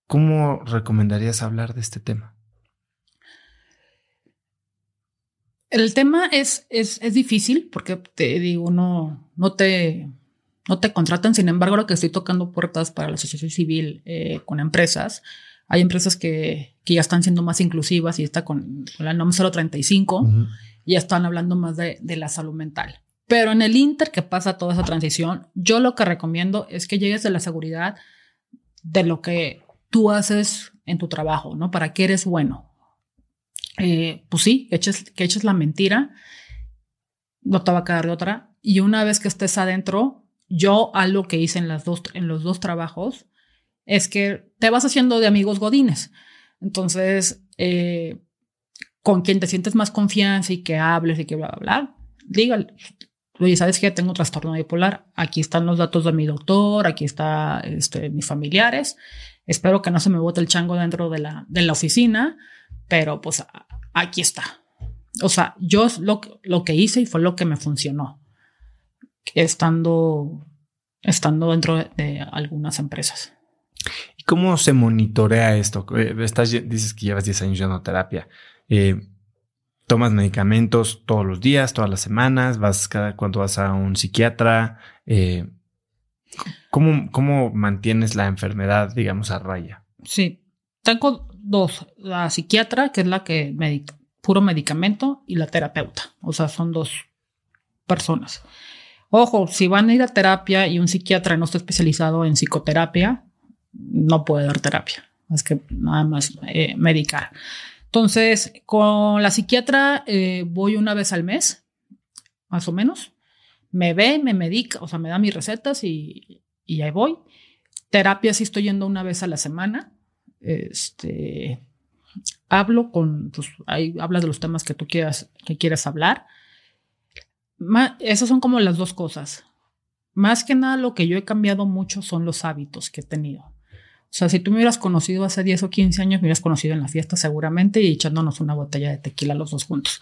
¿Cómo recomendarías hablar de este tema? El tema es, es, es, difícil porque te digo, no, no, te, no te contratan. Sin embargo, lo que estoy tocando puertas para la asociación civil eh, con empresas, hay empresas que, que, ya están siendo más inclusivas y está con, la NOM 035 y ya están hablando más de, de la salud mental. Pero en el Inter que pasa toda esa transición, yo lo que recomiendo es que llegues de la seguridad de lo que tú haces en tu trabajo, ¿no? Para qué eres bueno. Eh, pues sí, que eches, que eches la mentira, no te va a quedar de otra. Y una vez que estés adentro, yo algo que hice en, los dos trabajos es que te vas haciendo de amigos godines. Entonces, eh, con quien te sientes más confianza y que hables y que bla, bla, bla, dígale, oye, ¿sabes que Tengo trastorno bipolar. Aquí están los datos de mi doctor, aquí está este, mis familiares. Espero que no se me bote el chango dentro de la, de la oficina, pero pues aquí está. O sea, yo lo que hice y fue lo que me funcionó, estando, estando dentro de, algunas empresas. ¿Y cómo se monitorea esto? Eh, estás, dices que llevas 10 años yendo a terapia. Eh, tomas medicamentos todos los días, todas las semanas, vas cada cuando vas a un psiquiatra. Eh, ¿cómo, ¿Cómo mantienes la enfermedad, digamos, a raya? Sí, tengo dos, la psiquiatra, que es la que medica, puro medicamento, y la terapeuta. O sea, son dos personas. Ojo, si van a ir a terapia y un psiquiatra no está especializado en psicoterapia, no puede dar terapia. Es que nada más eh, medicar. Entonces, con la psiquiatra eh, voy una vez al mes, más o menos. Me ve, me medica, o sea, me da mis recetas y, y ahí voy. Terapia sí estoy yendo una vez a la semana. Este, hablo con, pues ahí hablas de los temas que tú quieras, que quieras hablar. Esas son como las dos cosas. Más que nada lo que yo he cambiado mucho son los hábitos que he tenido. O sea, si tú me hubieras conocido hace 10 o 15 años, me hubieras conocido en la fiesta seguramente y echándonos una botella de tequila los dos juntos.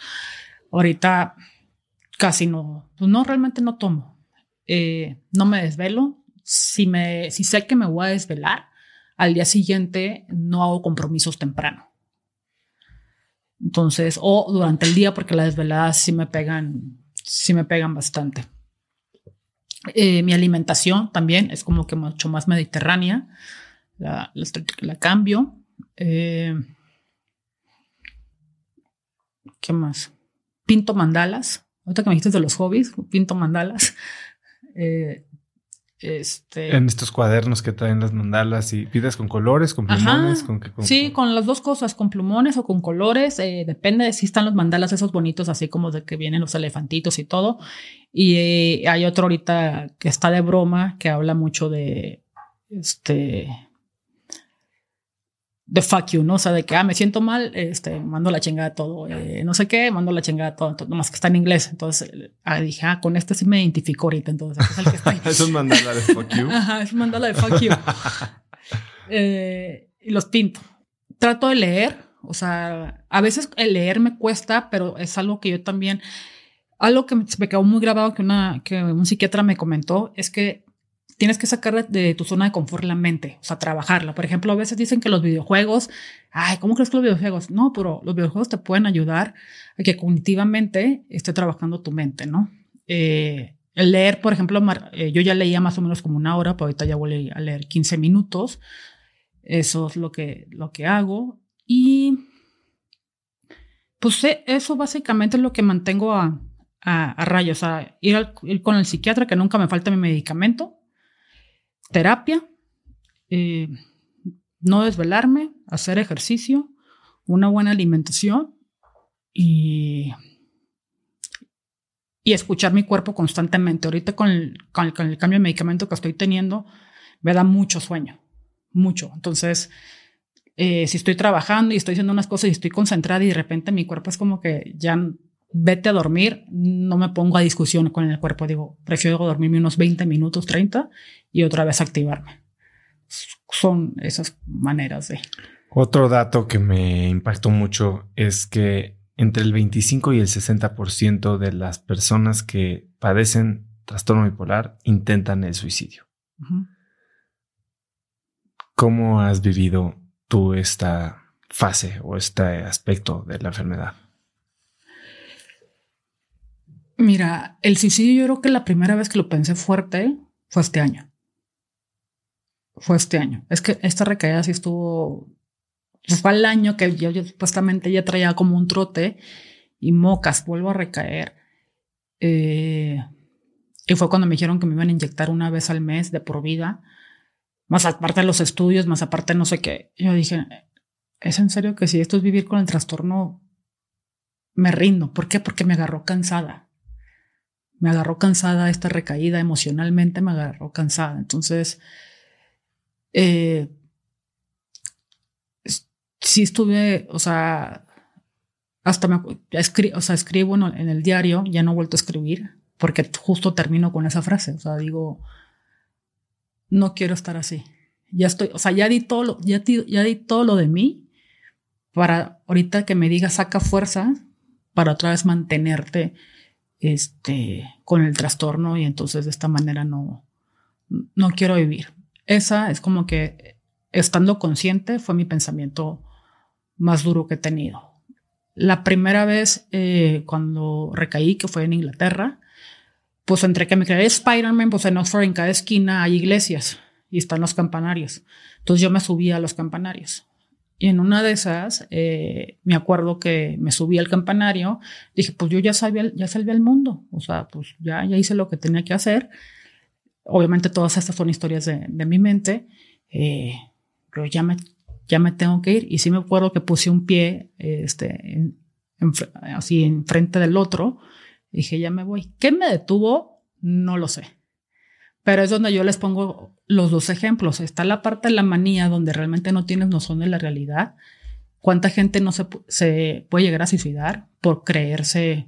Ahorita casi no, pues no, realmente no tomo. Eh, no me desvelo. Si, me, si sé que me voy a desvelar, al día siguiente no hago compromisos temprano. Entonces, o durante el día, porque las desveladas sí me pegan, sí me pegan bastante. Eh, mi alimentación también es como que mucho más mediterránea la, cambio. Eh, ¿Qué más? Pinto mandalas. Ahorita que me dijiste de los hobbies, pinto mandalas. Eh, este, en estos cuadernos que traen las mandalas y pides con colores, con plumones, con, Sí, con las dos cosas, con plumones o con colores. Eh, depende de si están los mandalas esos bonitos, así como de que vienen los elefantitos y todo. Y hay otro ahorita que está de broma que habla mucho de este de fuck you, ¿no? O sea, de que, ah, me siento mal, este, mando la chingada todo, eh, no sé qué, mando la chingada todo, entonces, nomás que está en inglés. Entonces ah, dije, ah, con este sí me identifico ahorita, entonces es el que está es un mandala de fuck you. Ajá, es un mandala de fuck you. eh, y los pinto. Trato de leer, o sea, a veces el leer me cuesta, pero es algo que yo también, algo que me quedó muy grabado que, una, que un psiquiatra me comentó, es que tienes que sacar de tu zona de confort la mente, o sea, trabajarla. Por ejemplo, a veces dicen que los videojuegos, ay, ¿cómo crees que los videojuegos? No, pero los videojuegos te pueden ayudar a que cognitivamente esté trabajando tu mente, ¿no? Eh, el leer, por ejemplo, eh, yo ya leía más o menos como una hora, pero ahorita ya voy a leer 15 minutos. Eso es lo que, lo que hago. Y pues eh, eso básicamente es lo que mantengo a, a, rayos, sea, ir, ir, con el psiquiatra, que nunca me falta mi medicamento, terapia, eh, no desvelarme, hacer ejercicio, una buena alimentación y, y escuchar mi cuerpo constantemente. Ahorita con el, con el, cambio de medicamento que estoy teniendo, me da mucho sueño, mucho. Entonces, eh, si estoy trabajando y estoy haciendo unas cosas y estoy concentrada y de repente mi cuerpo es como que ya vete a dormir, no me pongo a discusión con el cuerpo. Digo, prefiero dormirme unos 20 minutos, 30 y otra vez activarme. Son esas maneras de... Otro dato que me impactó mucho es que entre el 25 y el 60% de las personas que padecen trastorno bipolar intentan el suicidio. ¿Cómo has vivido tú esta fase o este aspecto de la enfermedad? Mira, el suicidio yo creo que la primera vez que lo pensé fuerte fue este año. Fue este año. Es que esta recaída sí estuvo. Pues fue el año que yo, supuestamente ya traía como un trote y mocas, vuelvo a recaer. Eh, y fue cuando me dijeron que me iban a inyectar una vez al mes de por vida, más aparte de los estudios, más aparte no sé qué. Yo dije, ¿es en serio que si esto es vivir con el trastorno, me rindo? ¿Por qué? Porque me agarró cansada me agarró cansada esta recaída, emocionalmente me agarró cansada. Entonces, eh, sí estuve, o sea, hasta me, o sea, escribo en el diario, ya no he vuelto a escribir, porque justo termino con esa frase, o sea, digo, no quiero estar así. Ya estoy, o sea, ya di todo lo, ya, ya di todo lo de mí para ahorita que me diga saca fuerza para otra vez mantenerte este, con el trastorno y entonces de esta manera no, no quiero vivir. Esa es como que estando consciente fue mi pensamiento más duro que he tenido. La primera vez eh, cuando recaí, que fue en Inglaterra, pues entre que me creé Spider-Man, pues en Oxford en cada esquina hay iglesias y están los campanarios. Entonces yo me subía a los campanarios. Y en una de esas, eh, me acuerdo que me subí al campanario, dije, pues yo ya sabía, ya salvé el mundo, o sea, pues ya, ya hice lo que tenía que hacer. Obviamente todas estas son historias de, de mi mente, eh, pero ya me, ya me tengo que ir. Y sí me acuerdo que puse un pie este, en, así enfrente del otro, dije, ya me voy. ¿Qué me detuvo? No lo sé. Pero es donde yo les pongo los dos ejemplos. Está la parte de la manía donde realmente no tienes noción de la realidad. ¿Cuánta gente no se, se puede llegar a suicidar por creerse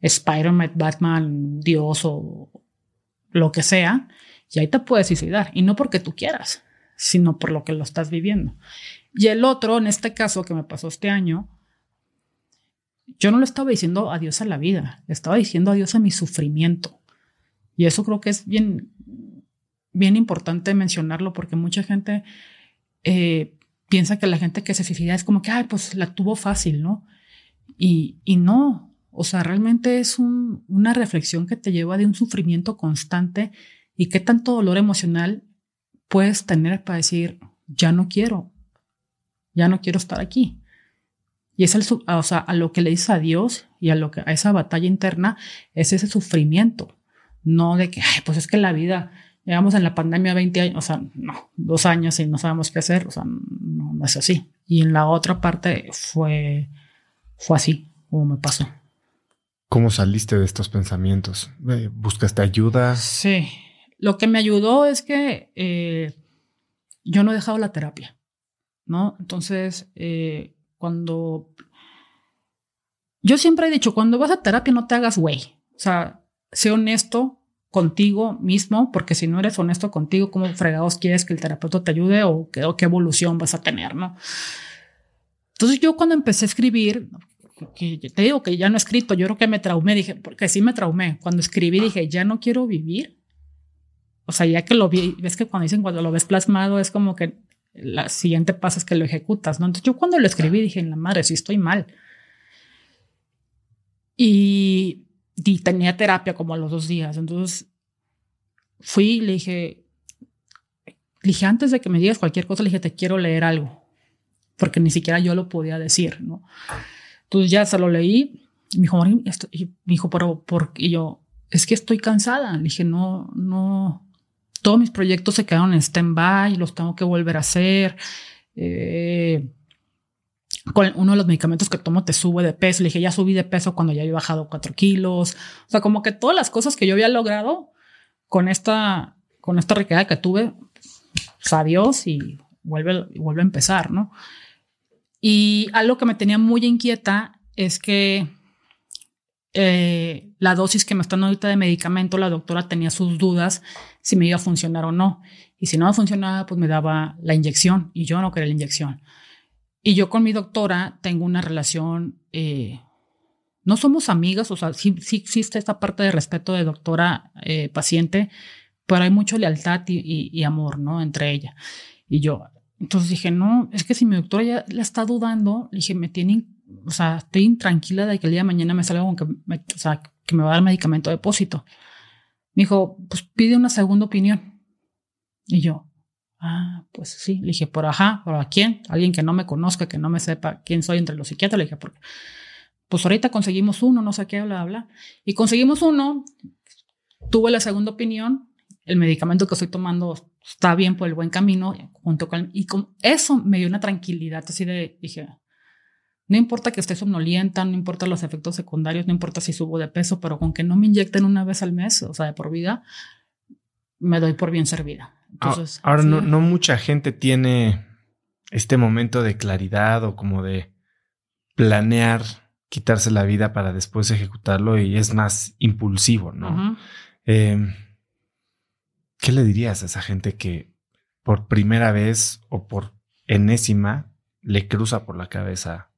Spider-Man, Batman, Dios o lo que sea? Y ahí te puedes suicidar. Y no porque tú quieras, sino por lo que lo estás viviendo. Y el otro, en este caso que me pasó este año, yo no le estaba diciendo adiós a la vida, estaba diciendo adiós a mi sufrimiento. Y eso creo que es bien, bien importante mencionarlo porque mucha gente eh, piensa que la gente que se suicida es como que, ay, pues la tuvo fácil, ¿no? Y, y no, o sea, realmente es una reflexión que te lleva de un sufrimiento constante y qué tanto dolor emocional puedes tener para decir, ya no quiero, ya no quiero estar aquí. Y es o sea, a lo que le dices a Dios y a lo que a esa batalla interna es ese sufrimiento, no de que, pues es que la vida Llevamos en la pandemia 20 años, o sea, no, dos años y no sabemos qué hacer, o sea, no, no es así. Y en la otra parte fue, fue así como me pasó. ¿Cómo saliste de estos pensamientos? Eh, ¿Buscaste ayuda? Sí, lo que me ayudó es que eh, yo no he dejado la terapia, ¿no? Entonces, eh, cuando... Yo siempre he dicho, cuando vas a terapia no te hagas güey, o sea, sé honesto, contigo mismo, porque si no eres honesto contigo, ¿cómo fregados quieres que el terapeuta te ayude o qué, qué evolución vas a tener, no? Entonces yo cuando empecé a escribir, que te digo que ya no he escrito, yo creo que me traumé, dije, porque sí me traumé. Cuando escribí dije, ya no quiero vivir. O sea, ya que lo vi, ves que cuando dicen cuando lo ves plasmado es como que la siguiente paso es que lo ejecutas, ¿no? Entonces yo cuando lo escribí dije, en la madre, sí estoy mal. Y y tenía terapia como a los dos días. Entonces fui y le dije, le dije, antes de que me digas cualquier cosa, le dije, te quiero leer algo, porque ni siquiera yo lo podía decir, ¿no? Entonces ya se lo leí, y me dijo, y me dijo, pero, ¿por Y yo, es que estoy cansada. Le dije, no, no, todos mis proyectos se quedaron en stand-by, los tengo que volver a hacer. Eh, con uno de los medicamentos que tomo te sube de peso. Le dije, ya subí de peso cuando ya había bajado cuatro kilos. O sea, como que todas las cosas que yo había logrado con esta, con esta recaída que tuve, pues, adiós y vuelve, vuelve a empezar, ¿no? Y algo que me tenía muy inquieta es que eh, la dosis que me están ahorita de medicamento, la doctora tenía sus dudas si me iba a funcionar o no. Y si no me funcionaba, pues me daba la inyección y yo no quería la inyección. Y yo con mi doctora tengo una relación, eh, no somos amigas, o sea, sí, sí, existe esta parte de respeto de doctora-paciente, eh, pero hay mucha lealtad y, amor, ¿no? Entre ella y yo. Entonces dije, no, es que si mi doctora ya la está dudando, le dije, me tiene, o sea, estoy intranquila de que el día de mañana me salga con que me, o sea, que me va a dar medicamento de depósito. Me dijo, pues pide una segunda opinión. Y yo, Ah, pues sí. Le dije, por ajá, ¿por a quién? Alguien que no me conozca, que no me sepa quién soy entre los psiquiatras. Le dije, porque pues ahorita conseguimos uno, no sé qué, bla, bla. Y conseguimos uno, tuve la segunda opinión, el medicamento que estoy tomando está bien por el buen camino, junto con, y con eso me dio una tranquilidad, así de, dije, no importa que esté somnolienta, no importa los efectos secundarios, no importa si subo de peso, pero con que no me inyecten una vez al mes, o sea, de por vida, me doy por bien servida. Ahora, no, no mucha gente tiene este momento de claridad o como de planear quitarse la vida para después ejecutarlo y es más impulsivo, ¿no? Em, ¿Qué le dirías a esa gente que por primera vez o por enésima le cruza por la cabeza?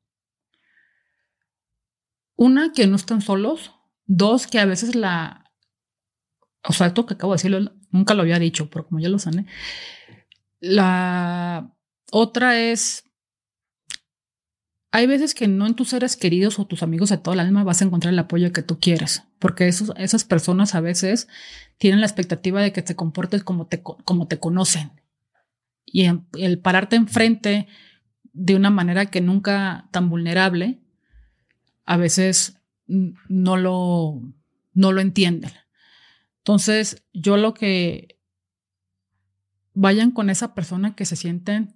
Una, que no están solos. Dos, que a veces la... O sea, esto que acabo de decirlo Nunca lo había dicho, pero como ya lo sané. La otra es, hay veces que no en tus seres queridos o tus amigos de todo el alma vas a encontrar el apoyo que tú quieres, porque esos, esas personas a veces tienen la expectativa de que te comportes como te, como te conocen. Y el pararte enfrente de una manera que nunca tan vulnerable, a veces no lo, no lo entienden. Entonces, yo lo que vayan con esa persona que se sienten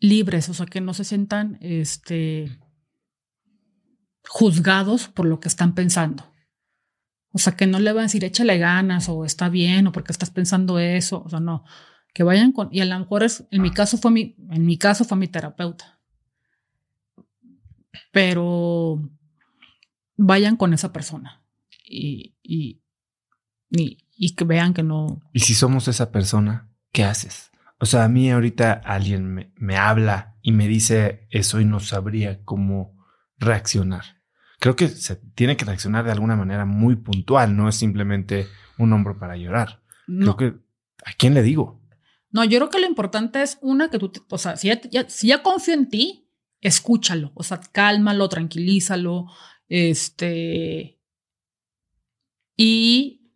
libres, o sea, que no se sientan este, juzgados por lo que están pensando. O sea, que no le van a decir échale ganas o está bien o porque estás pensando eso. O sea, no. Que vayan con. Y a lo mejor es, en mi caso fue mi, en mi caso fue mi terapeuta. Pero vayan con esa persona. Y, y, y que vean que no. Y si somos esa persona, ¿qué haces? O sea, a mí ahorita alguien me, me habla y me dice eso y no sabría cómo reaccionar. Creo que se tiene que reaccionar de alguna manera muy puntual, no es simplemente un hombro para llorar. Creo que, ¿a quién le digo? No, yo creo que lo importante es una que tú, o sea, si ya, si ya confío en ti, escúchalo, o sea, cálmalo, tranquilízalo, este, y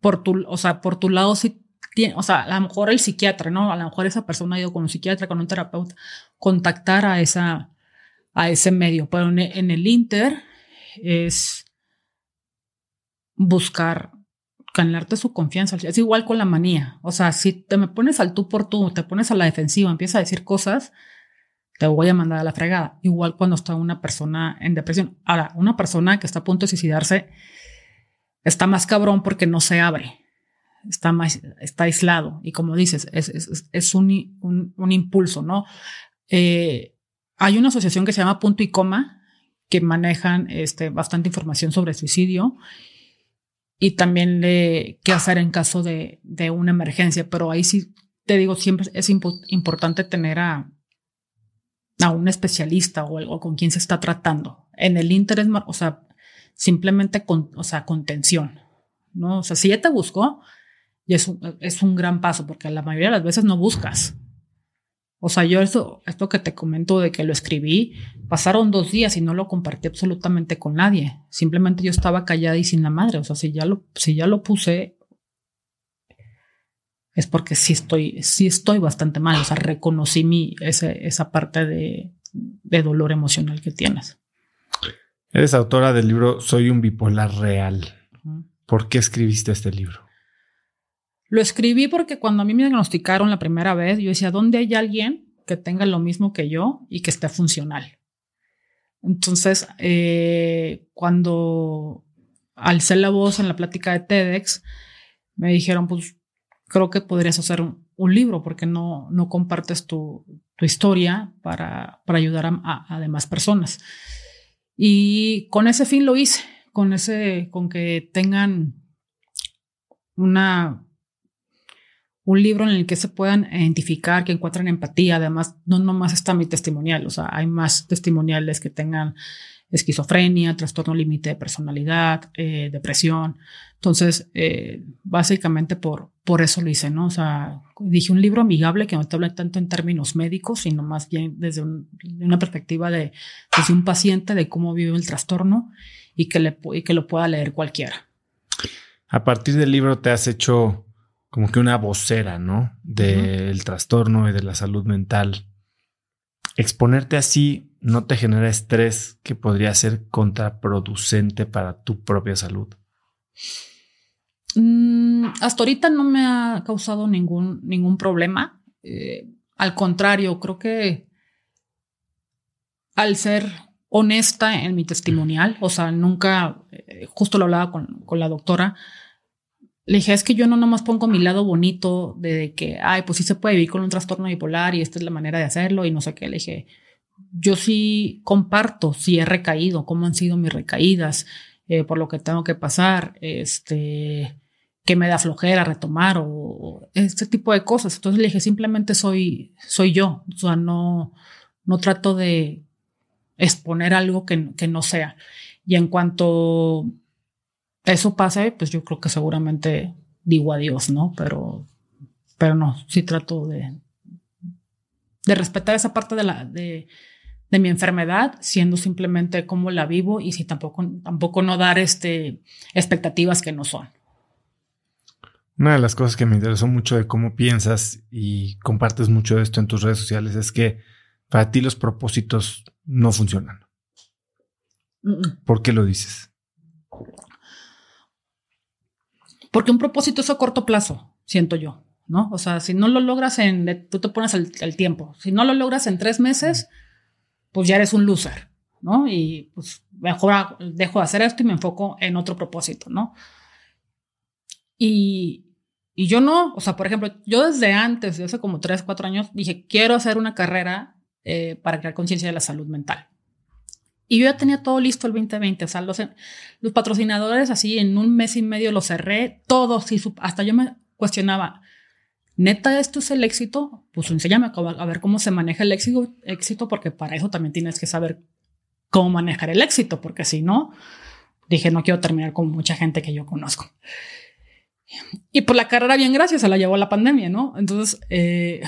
por tu, o sea, por tu lado sí o sea, a lo mejor el psiquiatra, ¿no? A lo mejor esa persona ha ido con un psiquiatra, con un terapeuta, contactar a esa, a ese medio. Pero en, en el Inter es buscar ganarte su confianza. Es igual con la manía. O sea, si te me pones al tú por tú, te pones a la defensiva, empiezas a decir cosas, te voy a mandar a la fregada. Igual cuando está una persona en depresión. Ahora, una persona que está a punto de suicidarse, está más cabrón porque no se abre, está más, está aislado y como dices, es, es, un, un, un, impulso, ¿no? Eh, hay una asociación que se llama Punto y Coma que manejan este, bastante información sobre suicidio y también de qué hacer en caso de, de una emergencia, pero ahí sí te digo, siempre es importante tener a, a un especialista o, algo con quien se está tratando. En el interés, o sea, simplemente con, o sea, contención, ¿no? O sea, si ya te buscó, y es un, es un gran paso, porque la mayoría de las veces no buscas. O sea, yo esto, esto que te comento de que lo escribí, pasaron dos días y no lo compartí absolutamente con nadie. Simplemente yo estaba callada y sin la madre. O sea, si ya lo, si ya lo puse, es porque sí estoy, sí estoy bastante mal. O sea, reconocí mi, ese, esa parte de, de dolor emocional que tienes. Eres autora del libro Soy un bipolar real. ¿Por qué escribiste este libro? Lo escribí porque cuando a mí me diagnosticaron la primera vez, yo decía, ¿dónde hay alguien que tenga lo mismo que yo y que esté funcional. Entonces, eh, cuando alcé la voz en la plática de TEDx, me dijeron, pues creo que podrías hacer un, libro porque no, no compartes tu, historia para, para ayudar a, a, demás personas. Y con ese fin lo hice, con ese, con que tengan una un libro en el que se puedan identificar, que encuentren empatía. Además, no nomás está mi testimonial, o sea, hay más testimoniales que tengan esquizofrenia, trastorno límite de personalidad, eh, depresión. Entonces, eh, básicamente por, por eso lo hice, ¿no? O sea, dije un libro amigable que no te habla tanto en términos médicos, sino más bien desde una perspectiva de, desde un paciente, de cómo vive el trastorno y que, le, y que lo pueda leer cualquiera. A partir del libro te has hecho como que una vocera, ¿no? Del trastorno y de la salud mental. Exponerte así no te genera estrés que podría ser contraproducente para tu propia salud. Mm, hasta ahorita no me ha causado ningún, ningún problema. Eh, al contrario, creo que al ser honesta en mi testimonial, o sea, nunca, eh, justo lo hablaba con, con la doctora, le dije, es que yo no nomás pongo mi lado bonito de que, ay, pues sí se puede vivir con un trastorno bipolar y esta es la manera de hacerlo y no sé qué. Le dije, yo sí comparto si he recaído, cómo han sido mis recaídas, eh, por lo que tengo que pasar, este, que me da flojera retomar o, este tipo de cosas. Entonces le dije, simplemente soy, soy yo. O sea, no, no trato de exponer algo que, que no sea. Y en cuanto eso pase, pues yo creo que seguramente digo adiós, ¿no? Pero, pero no, sí trato de, de respetar esa parte de la, de, de mi enfermedad, siendo simplemente cómo la vivo y si tampoco, tampoco no dar este, expectativas que no son. Una de las cosas que me interesó mucho de cómo piensas y compartes mucho de esto en tus redes sociales es que para ti los propósitos no funcionan. ¿Por qué lo dices? Porque un propósito es a corto plazo, siento yo, ¿no? O sea, si no lo logras en, tú te pones el, tiempo, si no lo logras en tres meses, pues ya eres un loser, ¿no? Y pues mejor dejo de hacer esto y me enfoco en otro propósito, ¿no? Y, y yo no, o sea, por ejemplo, yo desde antes, de hace como tres, cuatro años, dije, quiero hacer una carrera eh, para crear conciencia de la salud mental. Y yo ya tenía todo listo el 2020. O sea, los, los patrocinadores así en un mes y medio los cerré todos. Y hasta yo me cuestionaba, ¿neta esto es el éxito? Pues enséñame a ver cómo se maneja el éxito, porque para eso también tienes que saber cómo manejar el éxito, porque si no, dije, no quiero terminar con mucha gente que yo conozco. Y por la carrera, bien, gracias, se la llevó la pandemia, ¿no? Entonces, eh,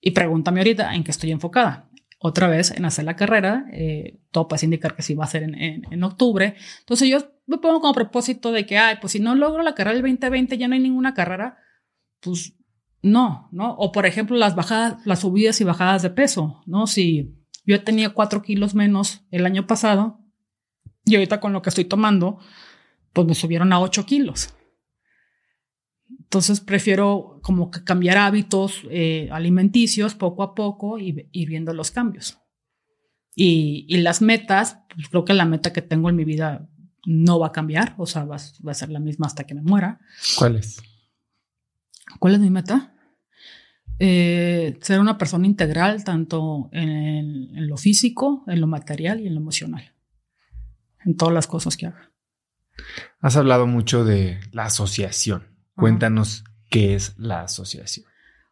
y pregúntame ahorita en qué estoy enfocada otra vez en hacer la carrera. Eh, todo parece indicar que sí va a ser en, octubre. Entonces yo me pongo como propósito de que, ay, pues si no logro la carrera del 2020 ya no hay ninguna carrera, pues no, ¿no? O por ejemplo las bajadas, las subidas y bajadas de peso, ¿no? Si yo tenía cuatro kilos menos el año pasado y ahorita con lo que estoy tomando, pues me subieron a ocho kilos. Entonces prefiero como que cambiar hábitos eh, alimenticios poco a poco y ir viendo los cambios. Y, las metas, pues creo que la meta que tengo en mi vida no va a cambiar, o sea, va, a ser la misma hasta que me muera. ¿Cuál es? ¿Cuál es mi meta? Eh, ser una persona integral tanto en, lo físico, en lo material y en lo emocional. En todas las cosas que haga. Has hablado mucho de la asociación. Cuéntanos qué es la asociación.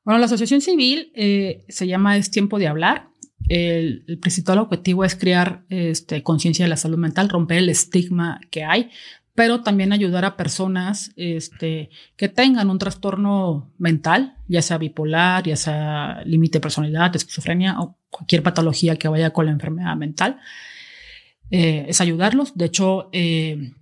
Bueno, la asociación civil eh, se llama Es Tiempo de Hablar. El, principal objetivo es crear este, conciencia de la salud mental, romper el estigma que hay, pero también ayudar a personas este, que tengan un trastorno mental, ya sea bipolar, ya sea límite de personalidad, esquizofrenia o cualquier patología que vaya con la enfermedad mental. Eh, es ayudarlos. De hecho, eh,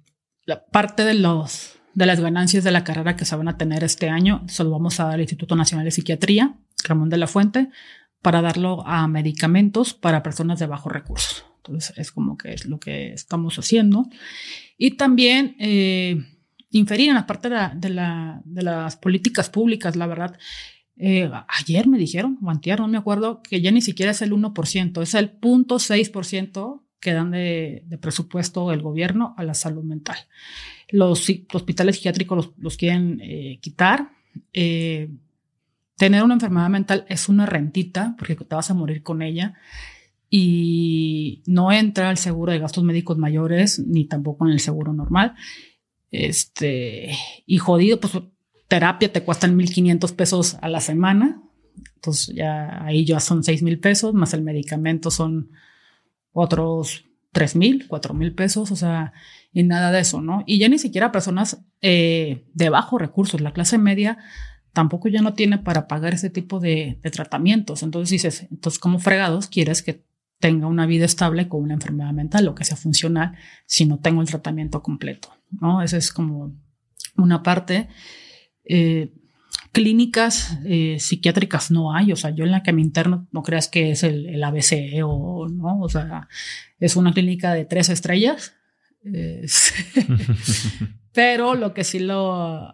la parte de los de las ganancias de la carrera que se van a tener este año, se vamos a dar al Instituto Nacional de Psiquiatría, Ramón de la Fuente, para darlo a medicamentos para personas de bajos recursos. Entonces, es como que es lo que estamos haciendo. Y también eh, inferir en la parte de, la, de, las políticas públicas, la verdad. Eh, ayer me dijeron, o no me acuerdo, que ya ni siquiera es el 1%, es el 0.6% que dan de, presupuesto el gobierno a la salud mental. Los hospitales psiquiátricos los, quieren eh, quitar. Eh, tener una enfermedad mental es una rentita porque te vas a morir con ella y no entra el seguro de gastos médicos mayores ni tampoco en el seguro normal. Este, y jodido, pues terapia te cuestan 1.500 pesos a la semana. Entonces ya ahí ya son 6.000 pesos, más el medicamento son otros 3.000, 4.000 pesos, o sea, y nada de eso, ¿no? Y ya ni siquiera personas eh, de bajos recursos, la clase media tampoco ya no tiene para pagar ese tipo de, de tratamientos. Entonces dices, entonces, ¿cómo fregados quieres que tenga una vida estable con una enfermedad mental o que sea funcional si no tengo el tratamiento completo, ¿no? Esa es como una parte. Eh, clínicas eh, psiquiátricas no hay, o sea, yo en la que me interno no creas que es el, ABC o no, o sea, es una clínica de tres estrellas, pero lo que sí lo,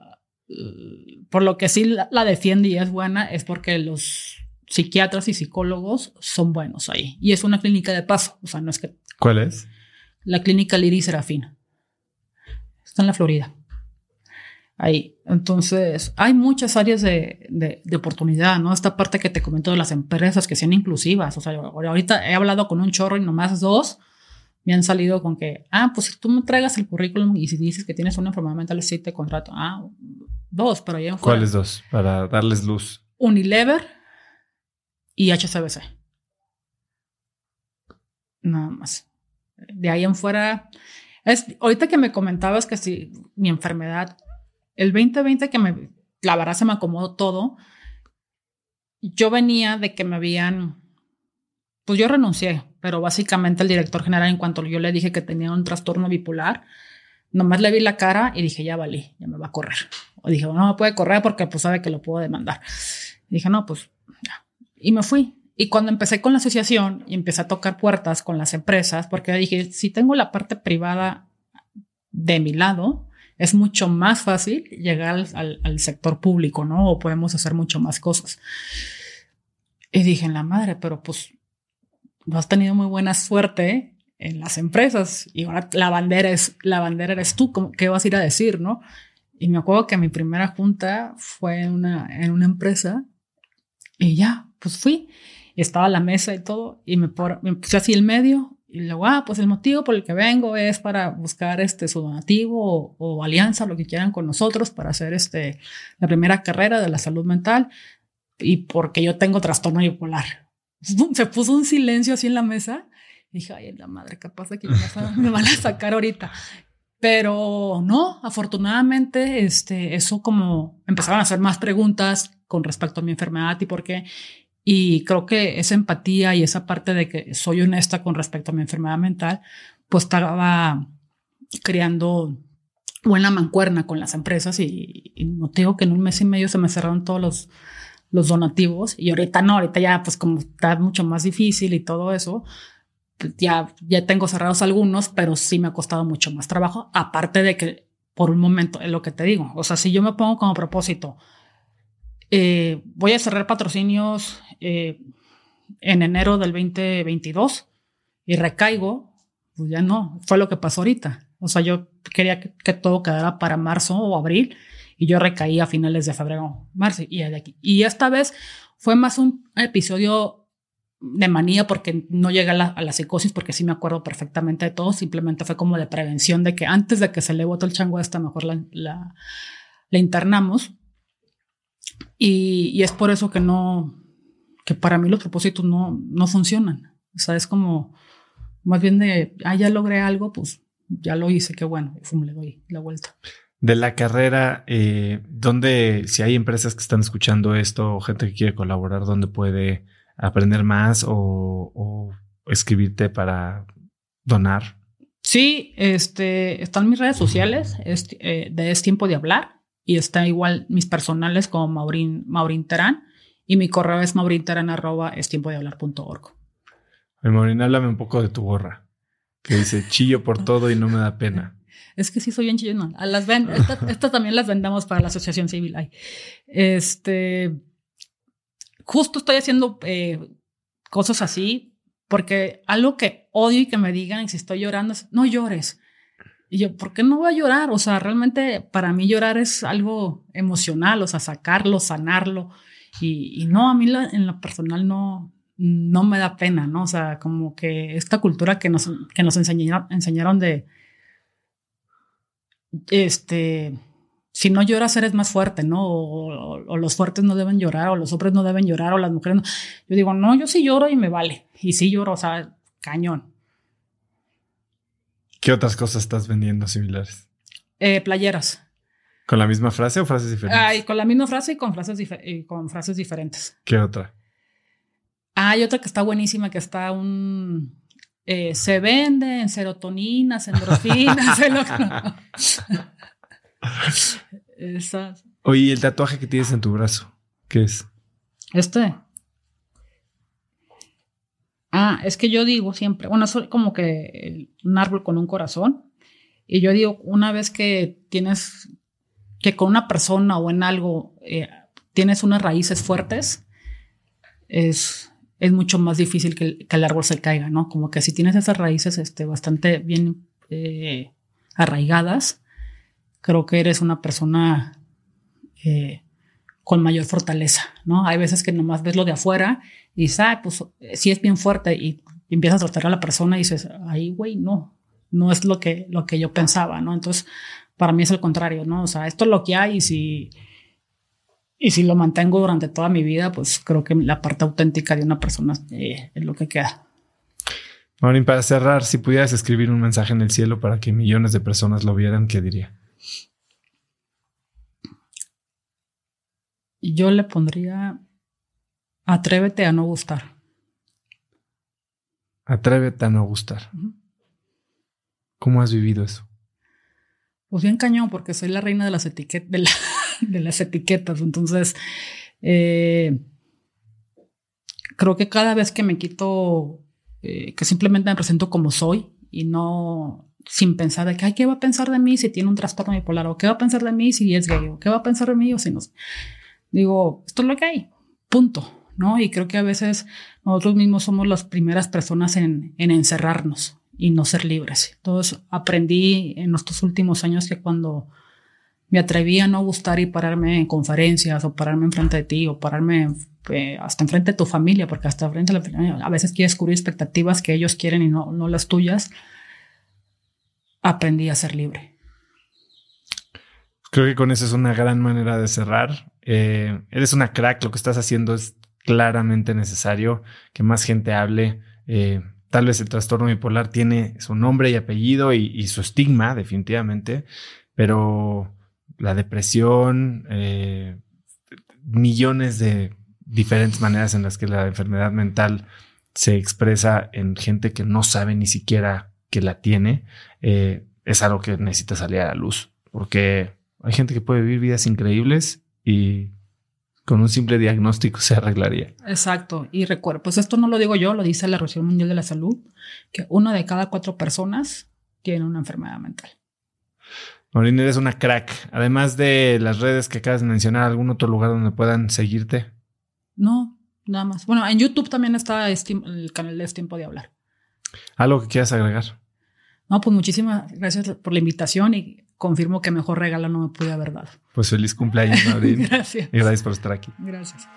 por lo que sí la, la defiende y es buena es porque los psiquiatras y psicólogos son buenos ahí y es una clínica de paso, o sea, no es que... ¿Cuál es? La clínica Liri Serafina. Está en la Florida ahí. Entonces, hay muchas áreas de, de, oportunidad, ¿no? Esta parte que te comento de las empresas que sean inclusivas. O sea, ahorita he hablado con un chorro y nomás dos me han salido con que, ah, pues si tú me traigas el currículum y si dices que tienes una enfermedad mental, sí te contrato. Ah, dos, pero ya ¿Cuáles dos? Para darles luz. Unilever y HCBC. Nada más. De ahí en fuera, es, ahorita que me comentabas que si mi enfermedad el 2020 que me, la verdad se me acomodó todo, yo venía de que me habían, pues yo renuncié, pero básicamente el director general, en cuanto yo le dije que tenía un trastorno bipolar, nomás le vi la cara y dije, ya valí, ya me va a correr. O dije, no me puede correr porque pues sabe que lo puedo demandar. dije, no, pues ya. Y me fui. Y cuando empecé con la asociación y empecé a tocar puertas con las empresas, porque dije, si tengo la parte privada de mi lado, es mucho más fácil llegar al, sector público, ¿no? O podemos hacer mucho más cosas. Y dije, en la madre, pero pues no has tenido muy buena suerte en las empresas y ahora la bandera es la bandera eres tú, ¿qué vas a ir a decir, no? Y me acuerdo que mi primera junta fue en una, en una empresa y ya, pues fui. Y estaba la mesa y todo y me, me puse así el medio y luego, ah, pues el motivo por el que vengo es para buscar este su donativo o, alianza, lo que quieran con nosotros para hacer este la primera carrera de la salud mental y porque yo tengo trastorno bipolar. Se puso un silencio así en la mesa. Dije, ay, la madre, capaz de que me van a sacar ahorita. Pero no, afortunadamente, este, eso como empezaron a hacer más preguntas con respecto a mi enfermedad y por qué. Y creo que esa empatía y esa parte de que soy honesta con respecto a mi enfermedad mental, pues estaba creando buena mancuerna con las empresas y, no digo que en un mes y medio se me cerraron todos los, los donativos y ahorita no, ahorita ya pues como está mucho más difícil y todo eso, pues ya, ya tengo cerrados algunos, pero sí me ha costado mucho más trabajo, aparte de que por un momento es lo que te digo, o sea, si yo me pongo como propósito, eh, voy a cerrar patrocinios eh, en enero del 2022 y recaigo, pues ya no, fue lo que pasó ahorita. O sea, yo quería que, todo quedara para marzo o abril y yo recaí a finales de febrero, marzo y de aquí. Y esta vez fue más un episodio de manía porque no llegué a la, psicosis porque sí me acuerdo perfectamente de todo, simplemente fue como de prevención de que antes de que se le botó el chango a esta mejor la, la, la internamos y, y, es por eso que no, que para mí los propósitos no, no funcionan. O sea, es como más bien de, ah, ya logré algo, pues ya lo hice, qué bueno, fum, le doy la vuelta. De la carrera, eh, ¿dónde, si hay empresas que están escuchando esto o gente que quiere colaborar, dónde puede aprender más o, o escribirte para donar? Sí, este, están mis redes sociales, es, eh, de Es Tiempo de Hablar, y está igual mis personales como Maurín, Maurín Terán y mi correo es maurinterán arroba es tiempo de hablar punto org. Maurín, háblame un poco de tu gorra que dice chillo por todo y no me da pena. Es que sí soy bien chillona. las ven, estas, también las vendamos para la asociación civil. Este, justo estoy haciendo eh, cosas así porque algo que odio y que me digan y si estoy llorando es, no llores. Y yo, ¿por qué no voy a llorar? O sea, realmente para mí llorar es algo emocional, o sea, sacarlo, sanarlo. Y, no, a mí en lo personal no, no me da pena, ¿no? O sea, como que esta cultura que nos, que nos enseñaron, enseñaron de, este, si no lloras eres más fuerte, ¿no? O, los fuertes no deben llorar, o los hombres no deben llorar, o las mujeres no. Yo digo, no, yo sí lloro y me vale. Y sí lloro, o sea, cañón. ¿Qué otras cosas estás vendiendo similares? Eh, playeras. ¿Con la misma frase o frases diferentes? Ah, con la misma frase y con frases, y con frases diferentes. ¿Qué otra? Ah, hay otra que está buenísima, que está un... Eh, se vende en serotoninas, endorfinas, en lo Esas. Oye, el tatuaje que tienes en tu brazo? ¿Qué es? Este. Ah, es que yo digo siempre, bueno, es como que un árbol con un corazón. Y yo digo, una vez que tienes, que con una persona o en algo eh, tienes unas raíces fuertes, es, es mucho más difícil que el, árbol se caiga, ¿no? Como que si tienes esas raíces este, bastante bien eh, arraigadas, creo que eres una persona eh, con mayor fortaleza, ¿no? Hay veces que nomás ves lo de afuera y dices, ah, pues sí es bien fuerte y, empiezas a tratar a la persona y dices, ay, güey, no, no es lo que, lo que yo pensaba, ¿no? Entonces, para mí es el contrario, ¿no? O sea, esto es lo que hay y si, y si lo mantengo durante toda mi vida, pues creo que la parte auténtica de una persona eh, es lo que queda. Maureen, para cerrar, si pudieras escribir un mensaje en el cielo para que millones de personas lo vieran, ¿qué diría? yo le pondría atrévete a no gustar. Atrévete a no gustar. ¿Cómo has vivido eso? Pues bien cañón, porque soy la reina de las, etiquetas. Entonces, eh, creo que cada vez que me quito, eh, que simplemente me presento como soy y no sin pensar de que, ¿qué va a pensar de mí si tiene un trastorno bipolar? ¿O qué va a pensar de mí si es gay? ¿O qué va a pensar de mí o si no? Digo, esto es lo que hay, punto, ¿no? Y creo que a veces nosotros mismos somos las primeras personas en encerrarnos y no ser libres. Entonces aprendí en estos últimos años que cuando me atreví a no gustar y pararme en conferencias o pararme enfrente de ti o pararme eh, hasta enfrente de tu familia, porque hasta frente de la familia a veces quieres cubrir expectativas que ellos quieren y no, no las tuyas, aprendí a ser libre. Creo que con eso es una gran manera de cerrar. Eh, eres una crack, lo que estás haciendo es claramente necesario que más gente hable. Eh, tal vez el trastorno bipolar tiene su nombre y apellido y, su estigma, definitivamente, pero la depresión, eh, millones de diferentes maneras en las que la enfermedad mental se expresa en gente que no sabe ni siquiera que la tiene, es algo que necesita salir a la luz, porque hay gente que puede vivir vidas increíbles y con un simple diagnóstico se arreglaría. Exacto. Y recuerdo, pues esto no lo digo yo, lo dice la Organización Mundial de la Salud, que una de cada cuatro personas tiene una enfermedad mental. Maureen, eres una crack. Además de las redes que acabas de mencionar, ¿algún otro lugar donde puedan seguirte? No, nada más. Bueno, en YouTube también está el canal de Es Tiempo de Hablar. ¿Algo que quieras agregar? No, pues muchísimas gracias por la invitación y confirmo que mejor regalo no me pude haber dado. Pues feliz cumpleaños, Maureen. gracias. Y gracias por estar aquí. Gracias.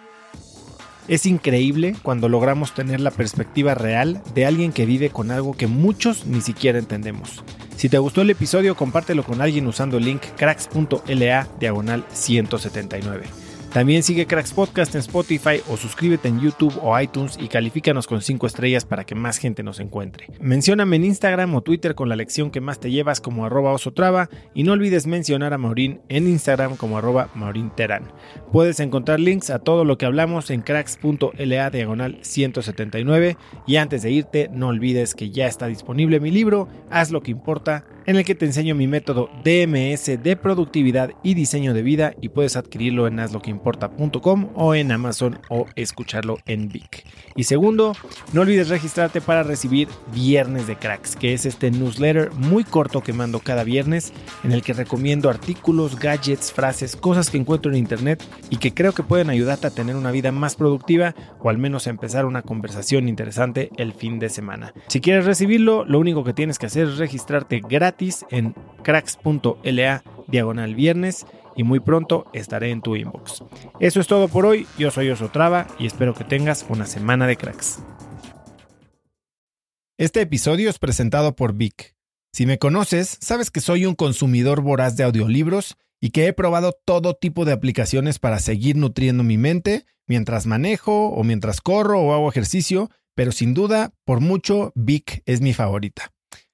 Es increíble cuando logramos tener la perspectiva real de alguien que vive con algo que muchos ni siquiera entendemos. Si te gustó el episodio, compártelo con alguien usando el link cracks.la diagonal 179. También sigue Cracks Podcast en Spotify o suscríbete en YouTube o iTunes y califícanos con 5 estrellas para que más gente nos encuentre. Mencióname en Instagram o Twitter con la lección que más te llevas como arroba osotrava y no olvides mencionar a Maurín en Instagram como arroba maurinterán. Puedes encontrar links a todo lo que hablamos en cracks.la diagonal 179 y antes de irte no olvides que ya está disponible mi libro Haz lo que importa en el que te enseño mi método DMS de productividad y diseño de vida y puedes adquirirlo en hazloqueimporta todotimporta.com o en Amazon o escucharlo en Vic. Y segundo, no olvides registrarte para recibir Viernes de Cracks, que es este newsletter muy corto que mando cada viernes en el que recomiendo artículos, gadgets, frases, cosas que encuentro en internet y que creo que pueden ayudarte a tener una vida más productiva o al menos a empezar una conversación interesante el fin de semana. Si quieres recibirlo, lo único que tienes que hacer es registrarte gratis en cracks.la diagonal viernes y muy pronto estaré en tu inbox. Eso es todo por hoy, yo soy Osotrava y espero que tengas una semana de cracks. Este episodio es presentado por Vic. Si me conoces, sabes que soy un consumidor voraz de audiolibros y que he probado todo tipo de aplicaciones para seguir nutriendo mi mente mientras manejo o mientras corro o hago ejercicio, pero sin duda, por mucho, Vic es mi favorita.